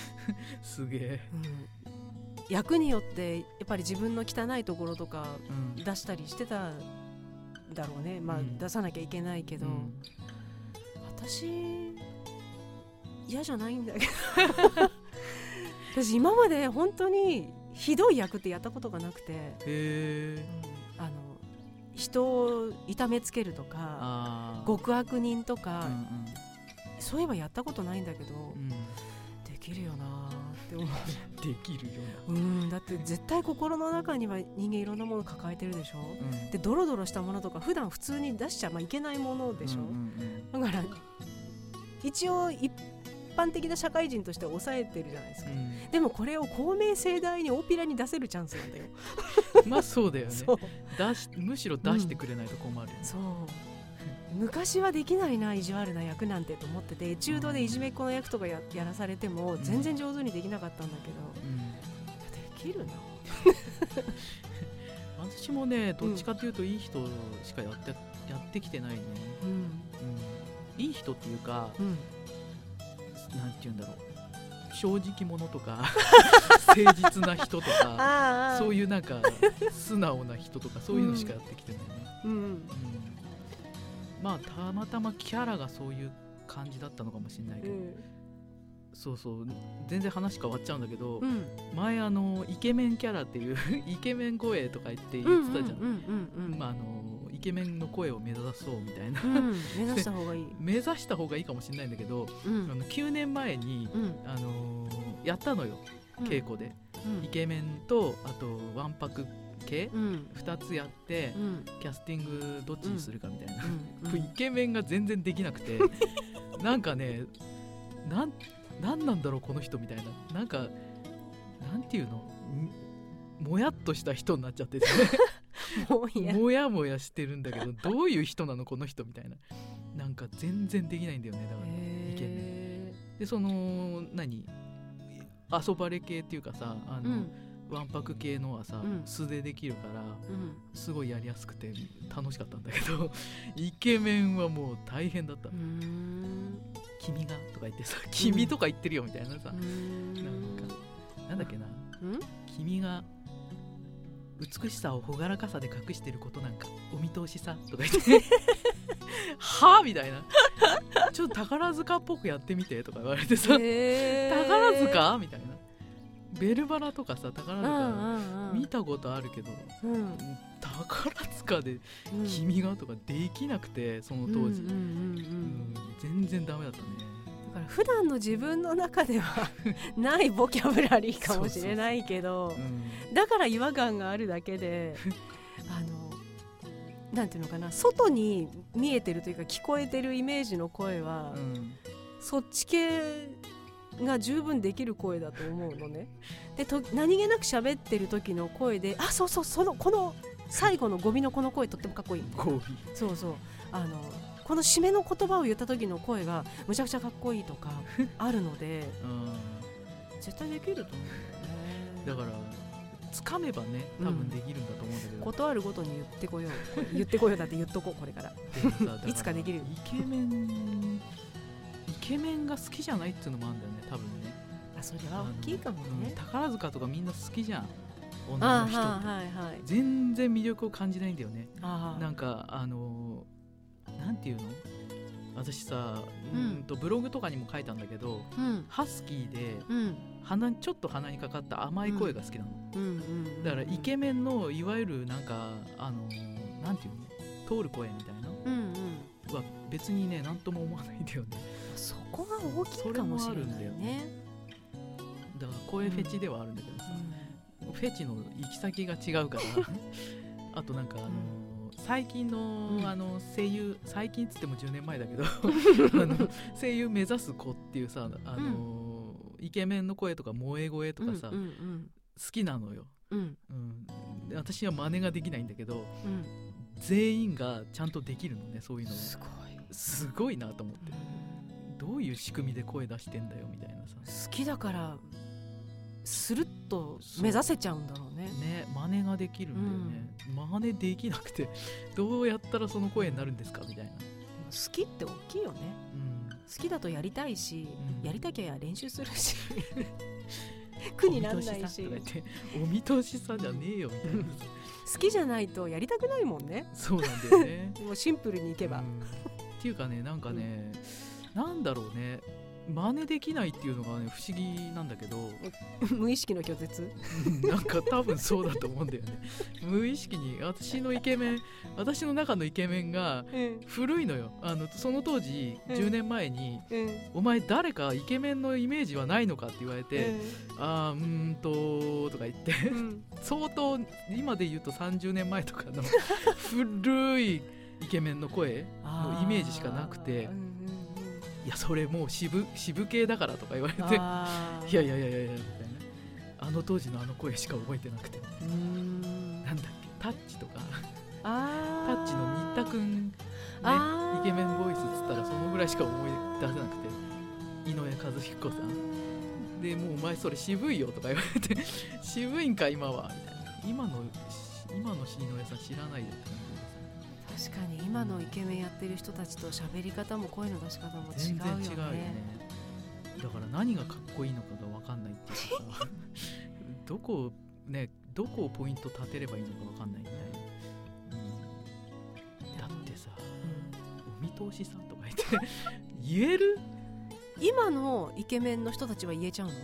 すげえ、うん、役によってやっぱり自分の汚いところとかうん。出したりしてただろうね。まあ、うん出さなきゃいけないけど、うん。私嫌じゃないんだけど。私今まで本当にひどい役ってやったことがなくて、へえ人を痛めつけるとか極悪人とうか、ん。そういえばやったことないんだけど、うん。できるよなーって思う。ん、できるよううんだって絶対心の中には人間いろんなもの抱えてるでしょ？うん、でドロドロしたものとか普段普通に出しちゃまあいけないものでしょ、うんうん。だから一応一般的な社会人として抑えてるじゃないですか、うん。でもこれを公明正大に大っぴらに出せるチャンスなんだよ、う んまあそうだよね。出しむしろ出してくれないと困るよね、そう。昔はできないな意地悪な役なんてと思っててエチュードでいじめっ子の役とかややらされても全然上手にできなかったんだけど、うん。できるな。私もねどっちかっていうといい人しかやってやってきてないね、うん。うん、いい人っていうかうんなんて言うんだろう。正直者とか 誠実な人とかあそういうなんか素直な人とかそういうのしかやってきてないね、うん。うんまあたまたまキャラがそういう感じだったのかもしれないけど、そうそう。全然話変わっちゃうんだけど、うん。前あのイケメンキャラっていう イケメン声とか言って言ってたじゃん、うんうんうんまああのイケメンの声を目指そうみたいな、うん目指した方がいい、目指した方がいいかもしれないんだけど、うん。あの9年前に、うん。あのーやったのよ稽古で、うん。イケメンとあとわんぱく系うん。2つやって、うん。キャスティングどっちにするかみたいな、うん。イケメンが全然できなくて。なんかねなんなんなんだろうこの人みたいな。なんかなんていうの？んもやっとした人になっちゃっててもやもや。もやしてるんだけどどういう人なのこの人みたいな。なんか全然できないんだよねだから。イケメンへでその何？遊ばれ系っていうかさあの、ーうん。わんぱく系のはさ、うん。素でできるからうん。すごいやりやすくて楽しかったんだけど イケメンはもう大変だった。君が？とか言ってさ君とか言ってるよみたいなさ、うーん。なんかなんだっけな。うん？君が美しさを朗らかさで隠してることなんかお見通しさ？とか言って。はあみたいな。ちょっと宝塚っぽくやってみて。とか言われてさ、宝塚？みたいな。ベルバラとかさ宝うん塚見たことあるけどうん。宝塚でうん。君が？とかできなくてその当時、うん全然ダメだったねから普段の自分の中では ないボキャブラリーかもしれないけどうんだから違和感があるだけであのなんていうのかな外に見えてるというか聞こえてるイメージの声は、うん。そっち系が十分できる声だと思うのね。でと何気なく喋ってる時の声であそうそうそのこの最後の語尾のこの声とってもかっこいい。みたいな語尾そうそう。あのこの締めの言葉を言った時の声がむちゃくちゃかっこいいとか あるのでうん。絶対できると思うんだよね。だから掴めばね多分できるんだと思うんだけど、ことあるごとに言ってこよう言ってこようだって言っとこうこれ から。いつかできるよ。イケメンイケメンが好きじゃないっていうのもあるんだよね多分ね。あそれは大きいかもうんね宝塚とかみんな好きじゃん。あ女の人って、はいはいはい。全然魅力を感じないんだよね。あなんかあのーなんていうの？私さ、ううんん、とブログとかにも書いたんだけどうん。ハスキーでうん。鼻ちょっと鼻にかかった甘い声が好きなの、だからイケメンのいわゆるなんかあのーなんていうの？通る声みたいな。うんうん。は別にね何とも思わないんだよね。そこが大きいかもしれないね。だから声フェチではあるんだけどさ、フェチの行き先が違うから。あとなんかあのー最近の,、うん。あの声優最近っつっても10年前だけど あの声優目指す子っていうさあのーイケメンの声とか萌え声とかさ、うんうん好きなのよ、うん。うん、で私は真似ができないんだけどうん。全員がちゃんとできるのねそういうの。すごい。すごいなと思って。どういう仕組みで声出してんだよみたいなさ。好きだからスルッと目指せちゃうんだろうね。ね真似ができるんだよね、真似できなくて どうやったらその声になるんですかみたいな、好きって大きいよね。うん、好きだとやりたいし、うん。やりたきゃ練習するし。苦になんないし。お見通しさじゃねえよみたいな。さ好きじゃないとやりたくないもんね。そうなんだよね。もうシンプルにいけば、うん。っていうかねなんかね、なんだろうね真似できないっていうのがね不思議なんだけど 無意識の拒絶？うんなんか多分そうだと思うんだよね。無意識に私のイケメン私の中のイケメンがうん。古いのよ。あのその当時うん。10年前にうん「お前誰かイケメンのイメージはないのか?」って言われて「あーうーんと」とか言ってうん。相当今で言うと30年前とかの古いイケメンの声のイメージしかなくてあーうんうんうん「いやそれもう渋渋系だから」とか言われて「いやいやいやいやいや」みたいな。あの当時のあの声しか覚えてなくて。ん。なんだっけ？タッチとか。タッチの新田くんねイケメンボイスっつったらそのぐらいしか思い出せなくて。井上和彦さん。でもうお前それ渋いよとか言われて渋いんか今はみたいな。今の今の井上さん知らないよって。感確かに今のイケメンやってる人たちと喋り方も声の出し方も違うよね。全然違うよね。だから何がかっこいいのかが分かんないっていうかさ。どこをねどこをポイント立てればいいのか分かんないみたいな、うん、だってさお見通しさんとか言って。言える？今のイケメンの人たちは言えちゃうの？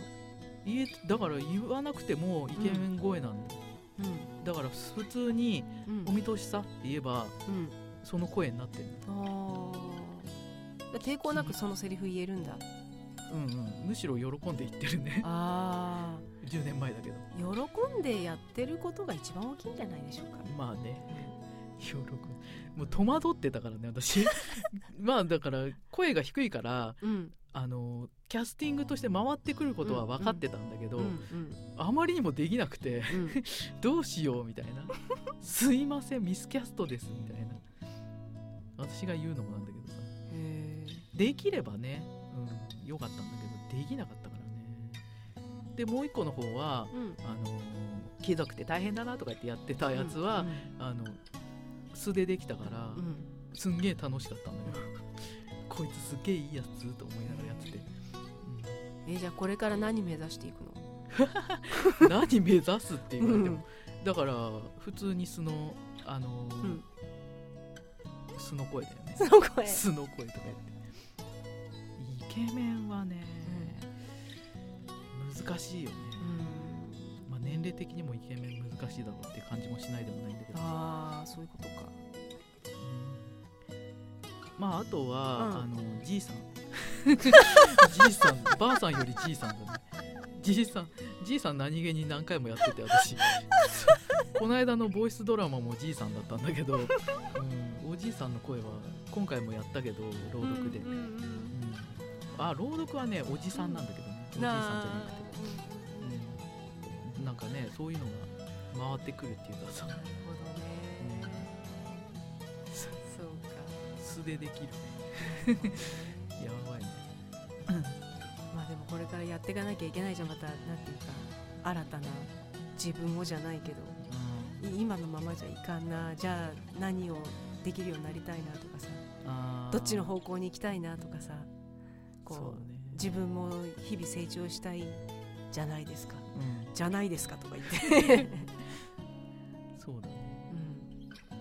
言えだから言わなくてもイケメン声なんだよ、うだから普通にお見通しさって言えばうん。その声になってるあー。抵抗なくそのセリフ言えるんだ。うんうん。むしろ喜んで言ってるね。あ10年前だけど。ー喜んでやってることが一番大きいんじゃないでしょうか。まあね。喜ぶ。もう戸惑ってたからね私。まあだから声が低いからうんあのキャスティングとして回ってくることは分かってたんだけど、うんあまりにもできなくてうん。う んどうしようみたいな。すいませんミスキャストですみたいな。私が言うのもなんだけどさ。へできればね、うん、よかったんだけどできなかったからね。でもう一個の方はーうん。あの貴族って大変だなとか言ってやってたやつは、あの素でできたから、うん。うんすんげえ楽しかったんだよこいつすげえいいやつと思いながらやってて、えじゃあこれから何目指していくの？うん。何目指すって言われても。だから普通に素のあのーうん。素の声だよね。その声。素の声とか言って。イケメンはね、難しいよね、うん。まあ、年齢的にもイケメン難しいだろうって感じもしないでもないんだけど。ああそういうことか。うんまああとは、うん。あのじいさん。じいさんばあさんよりじいさんだね。じいさんじいさん何気に何回もやってて私。この間のボイスドラマもじいさんだったんだけど、うん、おじいさんの声は今回もやったけど朗読で、うんうんうんうん。あ朗読はねおじさんなんだけどね。おじいさんじゃなくて、うん、なんかねそういうのが回ってくるっていうかさ素でできるね。やばいね。まあでもこれからやっていかなきゃいけないじゃん。またなんていうか新たな自分をじゃないけど。い今のままじゃいかんな。じゃあ何をできるようになりたいなとかさ。どっちの方向に行きたいなとかさ。こうね。自分も日々成長したいじゃないですか。うん。じゃないですかとか言って、そうだね。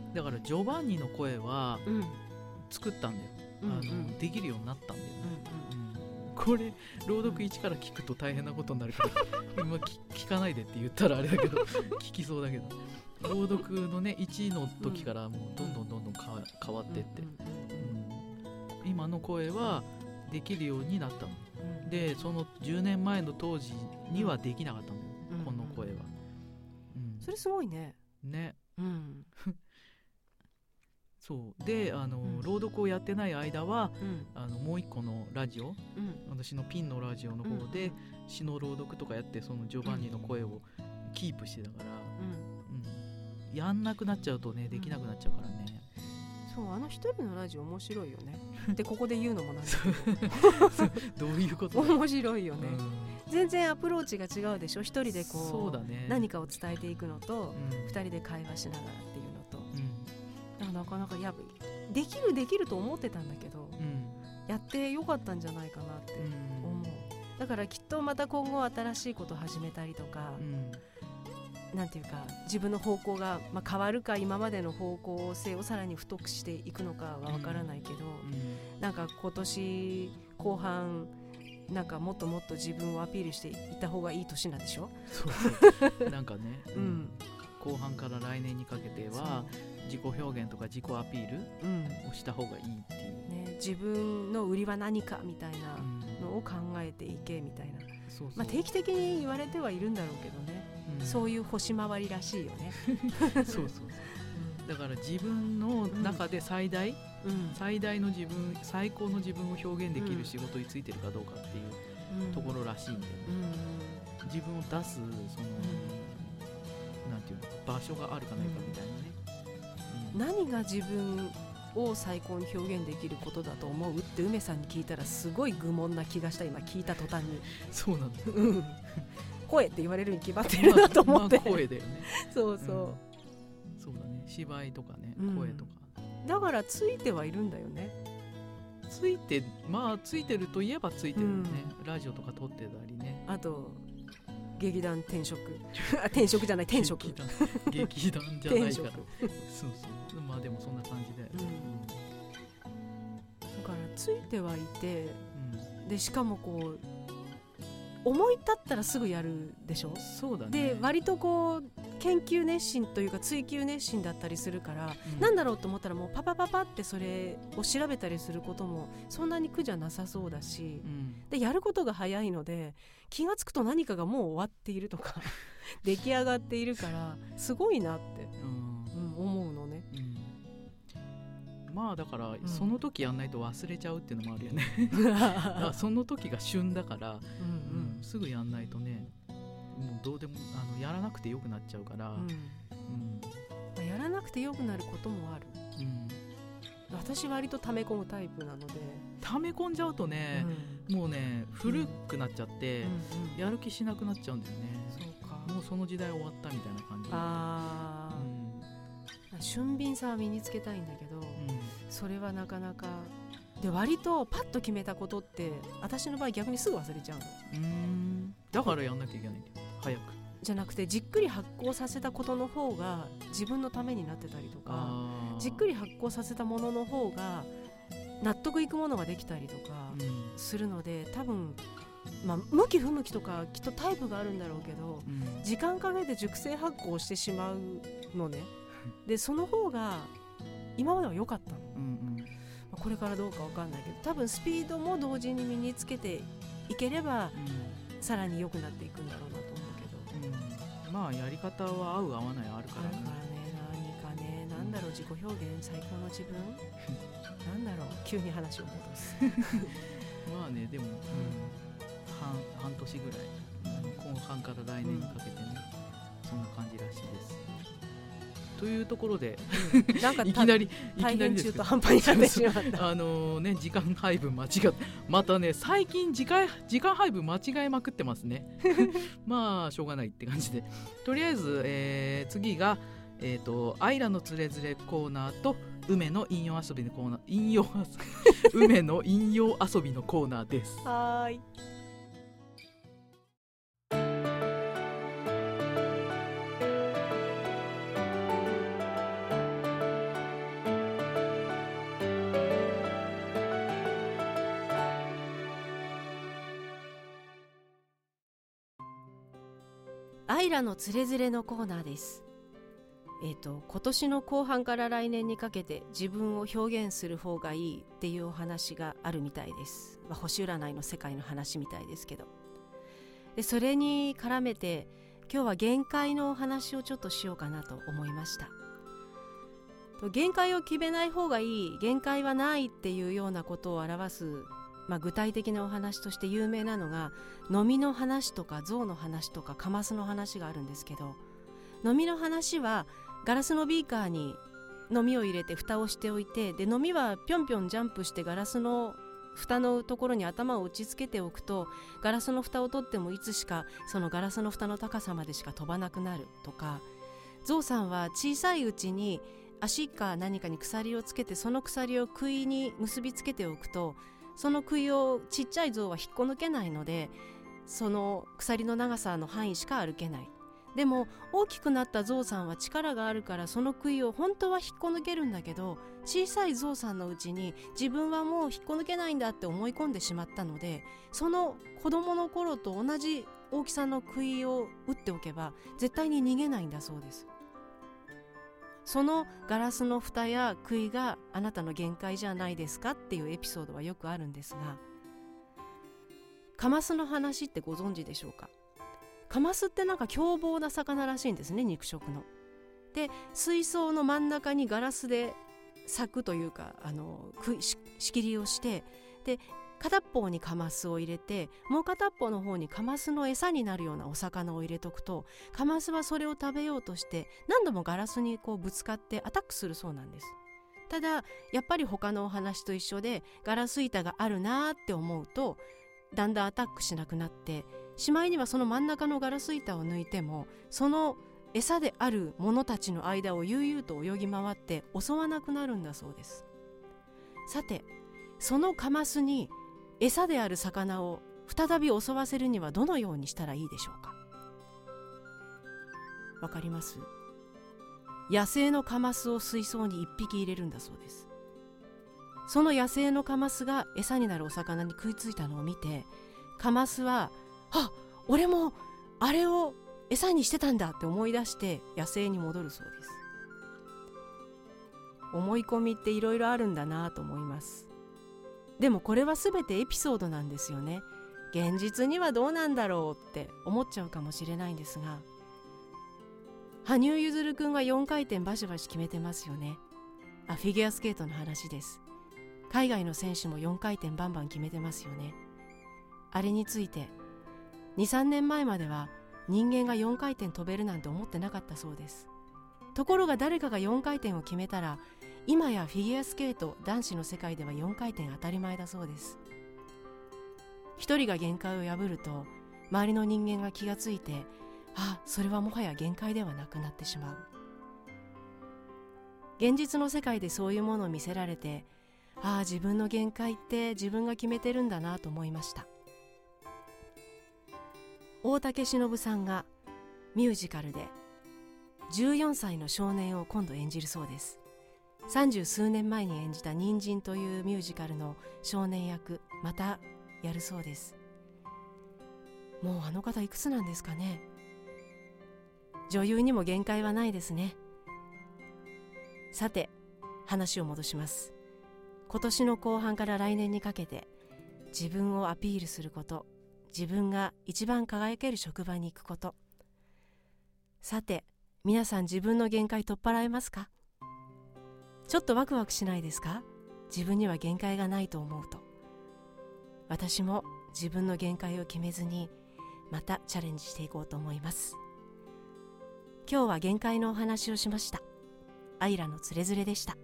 うん。だからジョバンニの声はうん作ったんだよ、うんあのうんできるようになったんだよ。ね、うんうん。これ朗読1から聞くと大変なことになるから 今聞聞かないでって言ったらあれだけど 聞きそうだけど。朗読のね1の時からもうどんどんどんどん変わ変わってって、うんうん今の声はできるようになったの。うんうん。でその10年前の当時にはできなかったのよ、うん。この声は、うん。それすごいね。ね。うん そう。であの、うん。朗読をやってない間はうん。あのもう一個のラジオうん。私のピンのラジオの方で詩の朗読とかやってそのジョバンニの声をキープしてたから、うん、やんなくなっちゃうとねできなくなっちゃうからね、そうあの一人のラジオ面白いよね。でここで言うのもなんだど。う。いうことけど面白いよね、うん。全然アプローチが違うでしょ。一人でこうね。何かを伝えていくのとうん。二人で会話しながらっていうなかなかやできるできると思ってたんだけどうん。やってよかったんじゃないかなってうん。思う。だからきっとまた今後新しいことを始めたりとかう、ん。なんていうか自分の方向が、まあ、変わるか今までの方向性をさらに太くしていくのかはわからないけど、うん。なんか今年後半なんかもっともっと自分をアピールしていった方がいい年なんでしょ、そうなんかね、うん。後半から来年にかけては自己表現とか自己アピールをした方がいいっていう、ね、自分の売りは何かみたいなうん。のを考えていけみたいな、そうそう。まあ、定期的に言われてはいるんだろうけどね、うん。そういう星回りらしいよね。そうそうそう。だから自分の中で最大、うん。最大の自分最高の自分を表現できうんる仕事についてるかどうかっていううん。ところらしいんだよね、うん自分を出すその、なんていうの場所があるかないかみたいな何が自分を最高に表現できることだと思うって梅さんに聞いたらすごい愚問な気がした今聞いた途端に。そうなんだ。うん。声って言われるに決まってるなと思って、まあ声だよねそうそう、そうだね。芝居とかねうん。声とか、だからついてはいるんだよね。ついてまあついてるといえばついてるよね、ラジオとか撮ってたりね。あと劇団転職。あ転職じゃない転職。劇団じゃない転職。からそうそう。まあでもそんな感じだよね。だからついてはいてうん、でしかもこう思い立ったらすぐやるでしょ？そうだね。で割とこう研究熱心というか追求熱心だったりするから、うん。なんだろうと思ったらもうパパパパってそれを調べたりすることもそんなに苦じゃなさそうだしうん。でやることが早いので気が付くと何かがもう終わっているとか 出来上がっているからすごいなって、うん。うん、思うのね。うんまあだから、ん。その時やんないと忘れちゃうっていうのもあるよね。あその時が旬だから、うんうん。すぐやんないとねもうどうでもあのやらなくてよくなっちゃうから、うん。うん。まあやらなくてよくなることもある。うん。私割と溜め込むタイプなので、溜め込んじゃうとね、もうね古くなっちゃって、うん。うんやる気しなくなっちゃうんだよね。そうか。もうその時代終わったみたいな感じあうん。ー俊敏さは身につけたいんだけど、うんそれはなかなか。で割とパッと決めたことって私の場合逆にすぐ忘れちゃうの。うーん。だからやんなきゃいけない早く。じゃなくてじっくり発酵させたことの方が自分のためになってたりとかじっくり発酵させたものの方が納得いくものができたりとかうん。するので多分まあ向き不向きとかきっとタイプがあるんだろうけどうん。時間かけて熟成発酵してしまうのね。でその方が今までは良かった。のうん。まあこれからどうかわかんないけど多分スピードも同時に身につけていければさらに良くなっていくんだろうなと思うけど。うん。うんまあやり方は合う合わないあるからね。だからね何かねなんだろう自己表現最高の自分？なんだろう急に話を戻す。まあねでも、うん、半半年ぐらい。後半から来年にかけてね、そんな感じらしいですというところで なんかいきなりいき大変中途半端になってしまった。あのね時間配分間違ってまたね最近時間時間配分間違えまくってますね。まあしょうがないって感じで。とりあえず、えー次がえっ、と「アイラのつれづれ」コーナーと梅の引用遊びのコーナー引用梅の引用遊びのコーナーです。はーいアイラのつれづれのコーナーです。えっ、と今年の後半から来年にかけて自分を表現する方がいいっていうお話があるみたいです。まあ、星占いの世界の話みたいですけど。でそれに絡めて今日は限界のお話をちょっとしようかなと思いました。限界を決めない方がいい限界はないっていうようなことを表す、まあ、具体的なお話として有名なのが飲みの話とか象の話とかカマスの話があるんですけど飲みの話はガラスのビーカーに飲みを入れて蓋をしておいてで飲みはぴょんぴょんジャンプしてガラスの蓋のところに頭を打ちつけておくとガラスの蓋を取ってもいつしかそのガラスの蓋の高さまでしか飛ばなくなるとかゾウさんは小さいうちに足か何かに鎖をつけてその鎖を杭に結びつけておくとその杭をちっちゃい象は引っこ抜けないのでその鎖の長さの範囲しか歩けない。でも大きくなったゾウさんは力があるからその杭を本当は引っこ抜けるんだけど小さいゾウさんのうちに自分はもう引っこ抜けないんだって思い込んでしまったのでその子供の頃と同じ大きさの杭を打っておけば絶対に逃げないんだそうです。そのガラスの蓋や杭があなたの限界じゃないですかっていうエピソードはよくあるんですがカマスの話ってご存知でしょうか？カマスってなんか凶暴な魚らしいんですね肉食の。で水槽の真ん中にガラスで柵というかあの仕切りをしてで片っぽにカマスを入れてもう片っぽの方にカマスの餌になるようなお魚を入れとくとカマスはそれを食べようとして何度もガラスにこうぶつかってアタックするそうなんです。ただやっぱり他のお話と一緒でガラス板があるなーって思うとだんだんアタックしなくなってしまいにはその真ん中のガラス板を抜いてもその餌である者たちの間を悠々と泳ぎ回って襲わなくなるんだそうです。さてそのカマスに餌である魚を再び襲わせるにはどのようにしたらいいでしょうか？わかります？野生のカマスを水槽に1匹入れるんだそうです。その野生のカマスが餌になるお魚に食いついたのを見てカマスは「あ俺もあれを餌にしてたんだ」って思い出して野生に戻るそうです。思い込みっていろいろあるんだなと思います。でもこれは全てエピソードなんですよね。現実にはどうなんだろうって思っちゃうかもしれないんですが。羽生結弦君は4回転バシバシ決めてますよね。あフィギュアスケートの話です。海外の選手も4回転バンバン決めてますよね。あれについて23年前までは人間が4回転飛べるなんて思ってなかったそうです。ところが誰かが4回転を決めたら今やフィギュアスケート男子の世界では4回転当たり前だそうです。一人が限界を破ると周りの人間が気がついてあそれはもはや限界ではなくなってしまう。現実の世界でそういうものを見せられてああ自分の限界って自分が決めてるんだなと思いました。大竹しのぶさんがミュージカルで14歳の少年を今度演じるそうです。三十数年前に演じた「人参」というミュージカルの少年役またやるそうです。もうあの方いくつなんですかね。女優にも限界はないですね。さて話を戻します。今年の後半から来年にかけて自分をアピールすること自分が一番輝ける職場に行くこと。さて皆さん自分の限界取っ払えますか？ちょっとワクワクしないですか？自分には限界がないと思うと。私も自分の限界を決めずにまたチャレンジしていこうと思います。今日は限界のお話をしました。アイラのつれづれでした。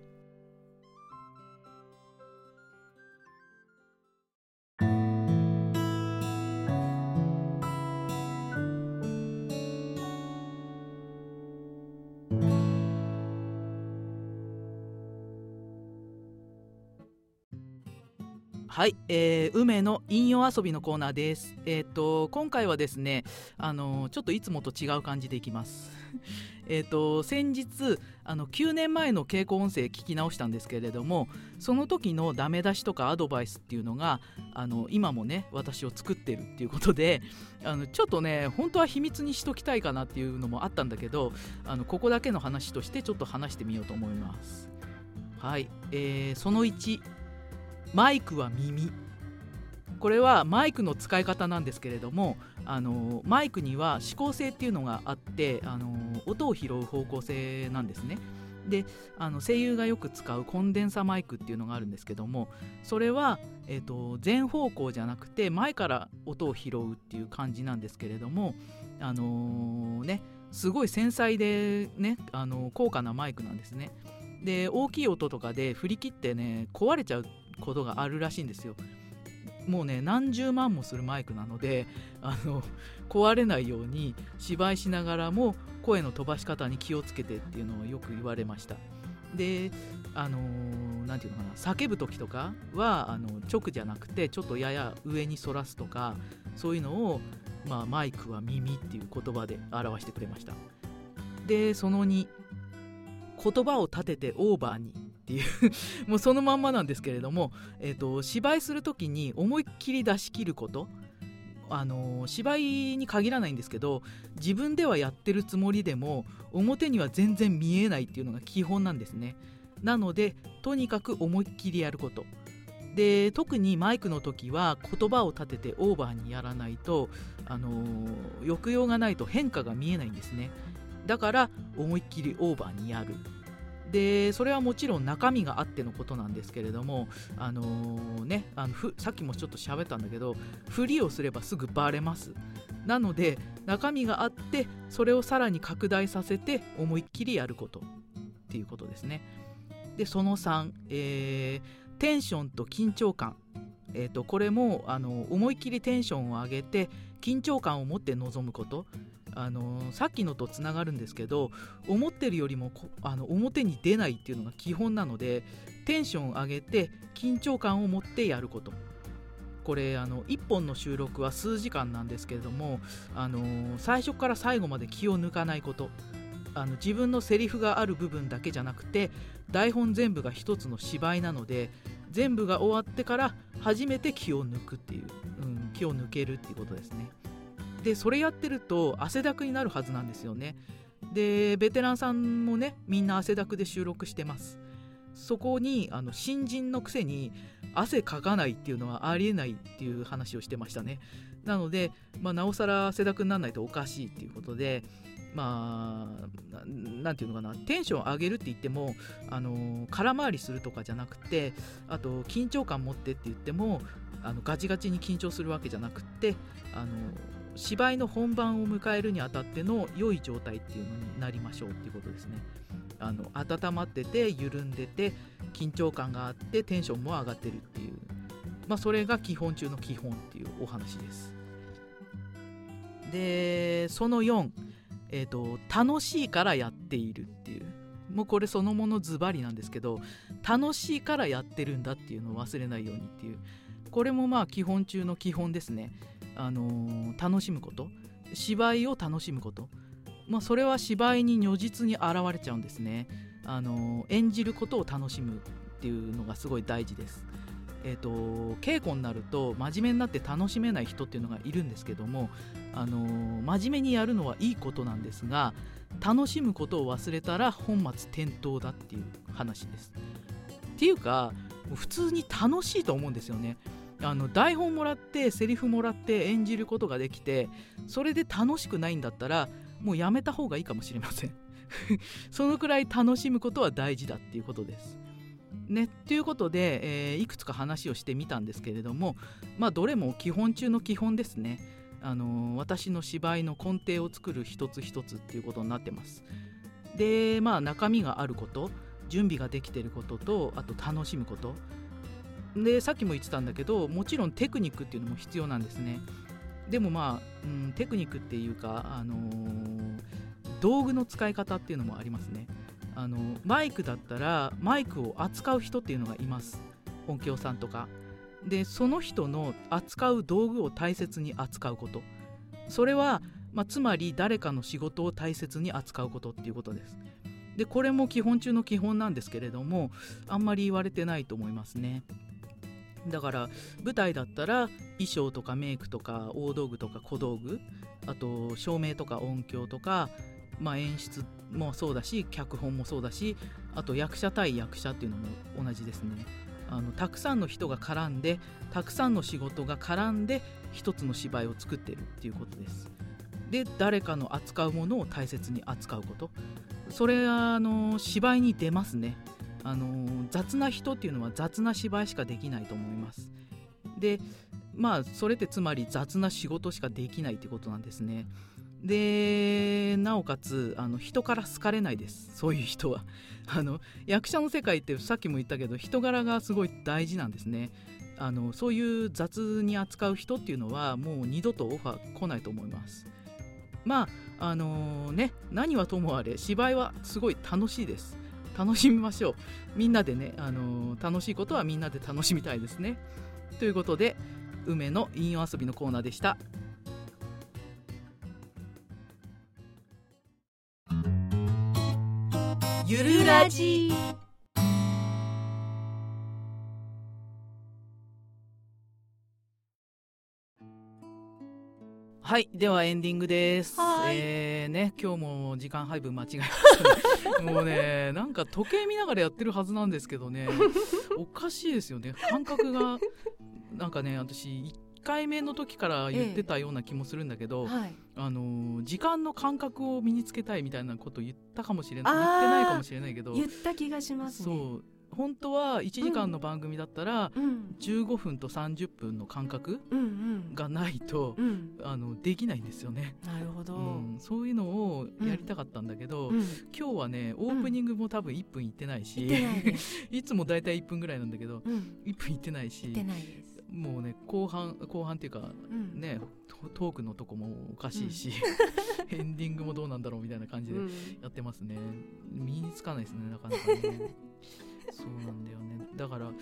はい、えー、梅の引用遊びのコーナーです。えっ、と今回はですね、あのちょっといつもと違う感じでいきます。えっと先日あの9年前の稽古音声聞き直したんですけれども、その時のダメ出しとかアドバイスっていうのがあの今もね私を作ってるっていうことで、あのちょっとね本当は秘密にしときたいかなっていうのもあったんだけど、あのここだけの話としてちょっと話してみようと思います。はい、えーその1。マイクは耳。これはマイクの使い方なんですけれどもあのマイクには指向性っていうのがあってあの音を拾う方向性なんですね。であの声優がよく使うコンデンサマイクっていうのがあるんですけどもそれは、えー、と全方向じゃなくて前から音を拾うっていう感じなんですけれどもあのねすごい繊細でねあの高価なマイクなんですね。で大きい音とかで振り切ってね壊れちゃうことがあるらしいんですよ。もうね何十万もするマイクなのであの壊れないように芝居しながらも声の飛ばし方に気をつけてっていうのをよく言われました。であの何て言うのかな叫ぶ時とかはあの直じゃなくてちょっとやや上に反らすとかそういうのを、まあ、マイクは耳っていう言葉で表してくれました。でその2言葉を立ててオーバーにっていうもうそのまんまなんですけれども、えー、と芝居する時に思いっきり出し切ることあの芝居に限らないんですけど自分ではやってるつもりでも表には全然見えないっていうのが基本なんですね。なのでとにかく思いっきりやること。で特にマイクの時は言葉を立ててオーバーにやらないとあの抑揚がないと変化が見えないんですね。だから思いっきりオーバーにやる。でそれはもちろん中身があってのことなんですけれども、あのーね、あのふさっきもちょっと喋ったんだけどふりをすればすぐバレます。なので中身があってそれをさらに拡大させて思いっきりやること。っていうことですね。でその3、えーテンションと緊張感。えー、とこれもあの思いっきりテンションを上げて緊張感を持って臨むこと。あのさっきのとつながるんですけど思ってるよりもあの表に出ないっていうのが基本なのでテンションを上げて緊張感を持ってやること。これあの1本の収録は数時間なんですけれどもあの最初から最後まで気を抜かないこと。あの自分のセリフがある部分だけじゃなくて台本全部が一つの芝居なので全部が終わってから初めて気を抜くっていう、うん、気を抜けるっていうことですね。でそれやってると汗だくになるはずなんですよね。でベテランさんもねみんな汗だくで収録してます。そこにあの新人のくせに汗かかないっていうのはありえないっていう話をしてましたね。なので、まあ、なおさら汗だくにならないとおかしいっていうことでまあなんていうのかな。テンション上げるって言ってもあの空回りするとかじゃなくてあと緊張感持ってって言ってもあのガチガチに緊張するわけじゃなくってあの芝居の本番を迎えるにあたっての良い状態っていうのになりましょうっていうことですね。あの温まってて緩んでて緊張感があってテンションも上がってるっていう、まあ、それが基本中の基本っていうお話です。でその4、えーと楽しいからやっているっていうもうこれそのものズバリなんですけど楽しいからやってるんだっていうのを忘れないようにっていうこれもまあ基本中の基本ですね。あのー楽しむこと芝居を楽しむこと、まあ、それは芝居に如実に現れちゃうんですね、あのー演じることを楽しむっていうのがすごい大事ですえー、と稽古になると真面目になって楽しめない人っていうのがいるんですけども、あのー真面目にやるのはいいことなんですが楽しむことを忘れたら本末転倒だっていう話です。っていうか普通に楽しいと思うんですよね。あの台本もらってセリフもらって演じることができてそれで楽しくないんだったらもうやめた方がいいかもしれません。そのくらい楽しむことは大事だっていうことです。ね、ということで、えーいくつか話をしてみたんですけれども、まあ、どれも基本中の基本ですね、あのー私の芝居の根底を作る一つ一つっていうことになってます。でまあ中身があること準備ができてることとあと楽しむこと。でさっきも言ってたんだけどもちろんテクニックっていうのも必要なんですね。でもまあ、うん、テクニックっていうか、あのー道具の使い方っていうのもありますね。あのマイクだったらマイクを扱う人っていうのがいます。音響さんとか。でその人の扱う道具を大切に扱うこと。それは、まあ、つまり誰かの仕事を大切に扱うことっていうことです。でこれも基本中の基本なんですけれどもあんまり言われてないと思いますね。だから舞台だったら衣装とかメイクとか大道具とか小道具あと照明とか音響とか、まあ、演出もそうだし脚本もそうだしあと役者対役者っていうのも同じですね。あのたくさんの人が絡んでたくさんの仕事が絡んで一つの芝居を作ってるっていうことです。で誰かの扱うものを大切に扱うこと。それはあの芝居に出ますね。あの雑な人っていうのは雑な芝居しかできないと思います。でまあそれってつまり雑な仕事しかできないってことなんですね。でなおかつあの人から好かれないです。そういう人は。あの役者の世界ってさっきも言ったけど人柄がすごい大事なんですね。あのそういう雑に扱う人っていうのはもう二度とオファー来ないと思います。まああのね何はともあれ芝居はすごい楽しいです。楽しみましょう。みんなでね、あの楽しいことはみんなで楽しみたいですね。ということで梅の引用遊びのコーナーでした。ゆるラジ。はいではエンディングです。えーね今日も時間配分間違えましたね。もうねなんか時計見ながらやってるはずなんですけどね。おかしいですよね。感覚がなんかね私1回目の時から言ってたような気もするんだけど、はい。あのー時間の感覚を身につけたいみたいなこと言ったかもしれない言ってないかもしれないけど言った気がしますね。そう本当は1時間の番組だったらうん15分と30分の間隔がないとう、んあのできないんですよね、なるほど、うん、そういうのをやりたかったんだけど、うん。今日はねオープニングも多分1分いってないし、いつもだいたい1分ぐらいなんだけどうん、1分いってないしもうね後半後半っていうかうん。ねトトークのとこもおかしいし、エンディングもどうなんだろうみたいな感じでうん。やってますね。身につかないですねなかなかね そうなんだよね。だから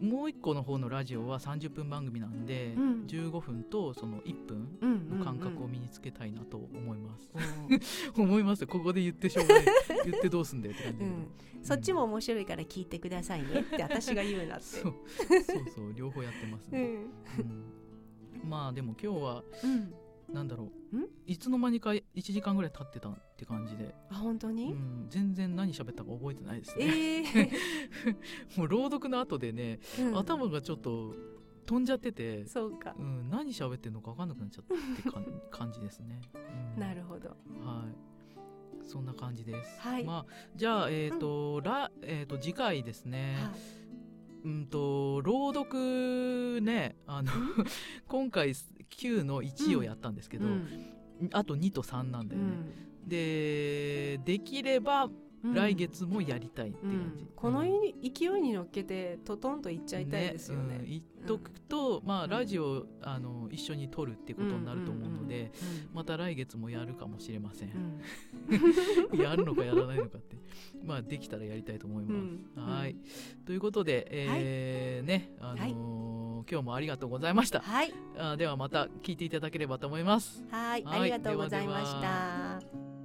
もう一個の方のラジオは30分番組なんで、うん。15分とその1分うんの感覚をうん身につけたいなと思います、うん 思います。ここで言ってしょうがない。言ってどうすんだよって感じだけど、うん。そっちも面白いから聞いてくださいねって私が言うなって。そう。そうそう。両方やってますね、うん。うん。まあでも今日はうん。なんだろんういつの間にか1時間ぐらい経ってたって感じで、あ本当うに、ん、全然何喋ったか覚えてないですね、ええ もう朗読の後でね、うん。頭がちょっと飛んじゃってて、そうか。うん、何喋ってんのか分かんなくなっちゃったって感じですね、うん。なるほど。はい。そんな感じです、はい。まあじゃあえっ、と、らえっ、と次回ですね、はい。うんと朗読ねあの 今回9の1をやったんですけど、うん。あと2と3なんだよね、うん。でできればうん。来月もやりたいってう感じ、ん。このうん勢いに乗っけてトトンといっちゃいたいですよね。うん。言っとくと、まあうん。ラジオあの一緒に撮るってことになると思うので、また来月もやるかもしれません。う、ん。やるのかやらないのかって。まあできたらやりたいと思います、うん。はい。ということで、えーねあのー今日もありがとうございました。はい。あではまた聞いていただければと思います。はい。はい。ありがとうございました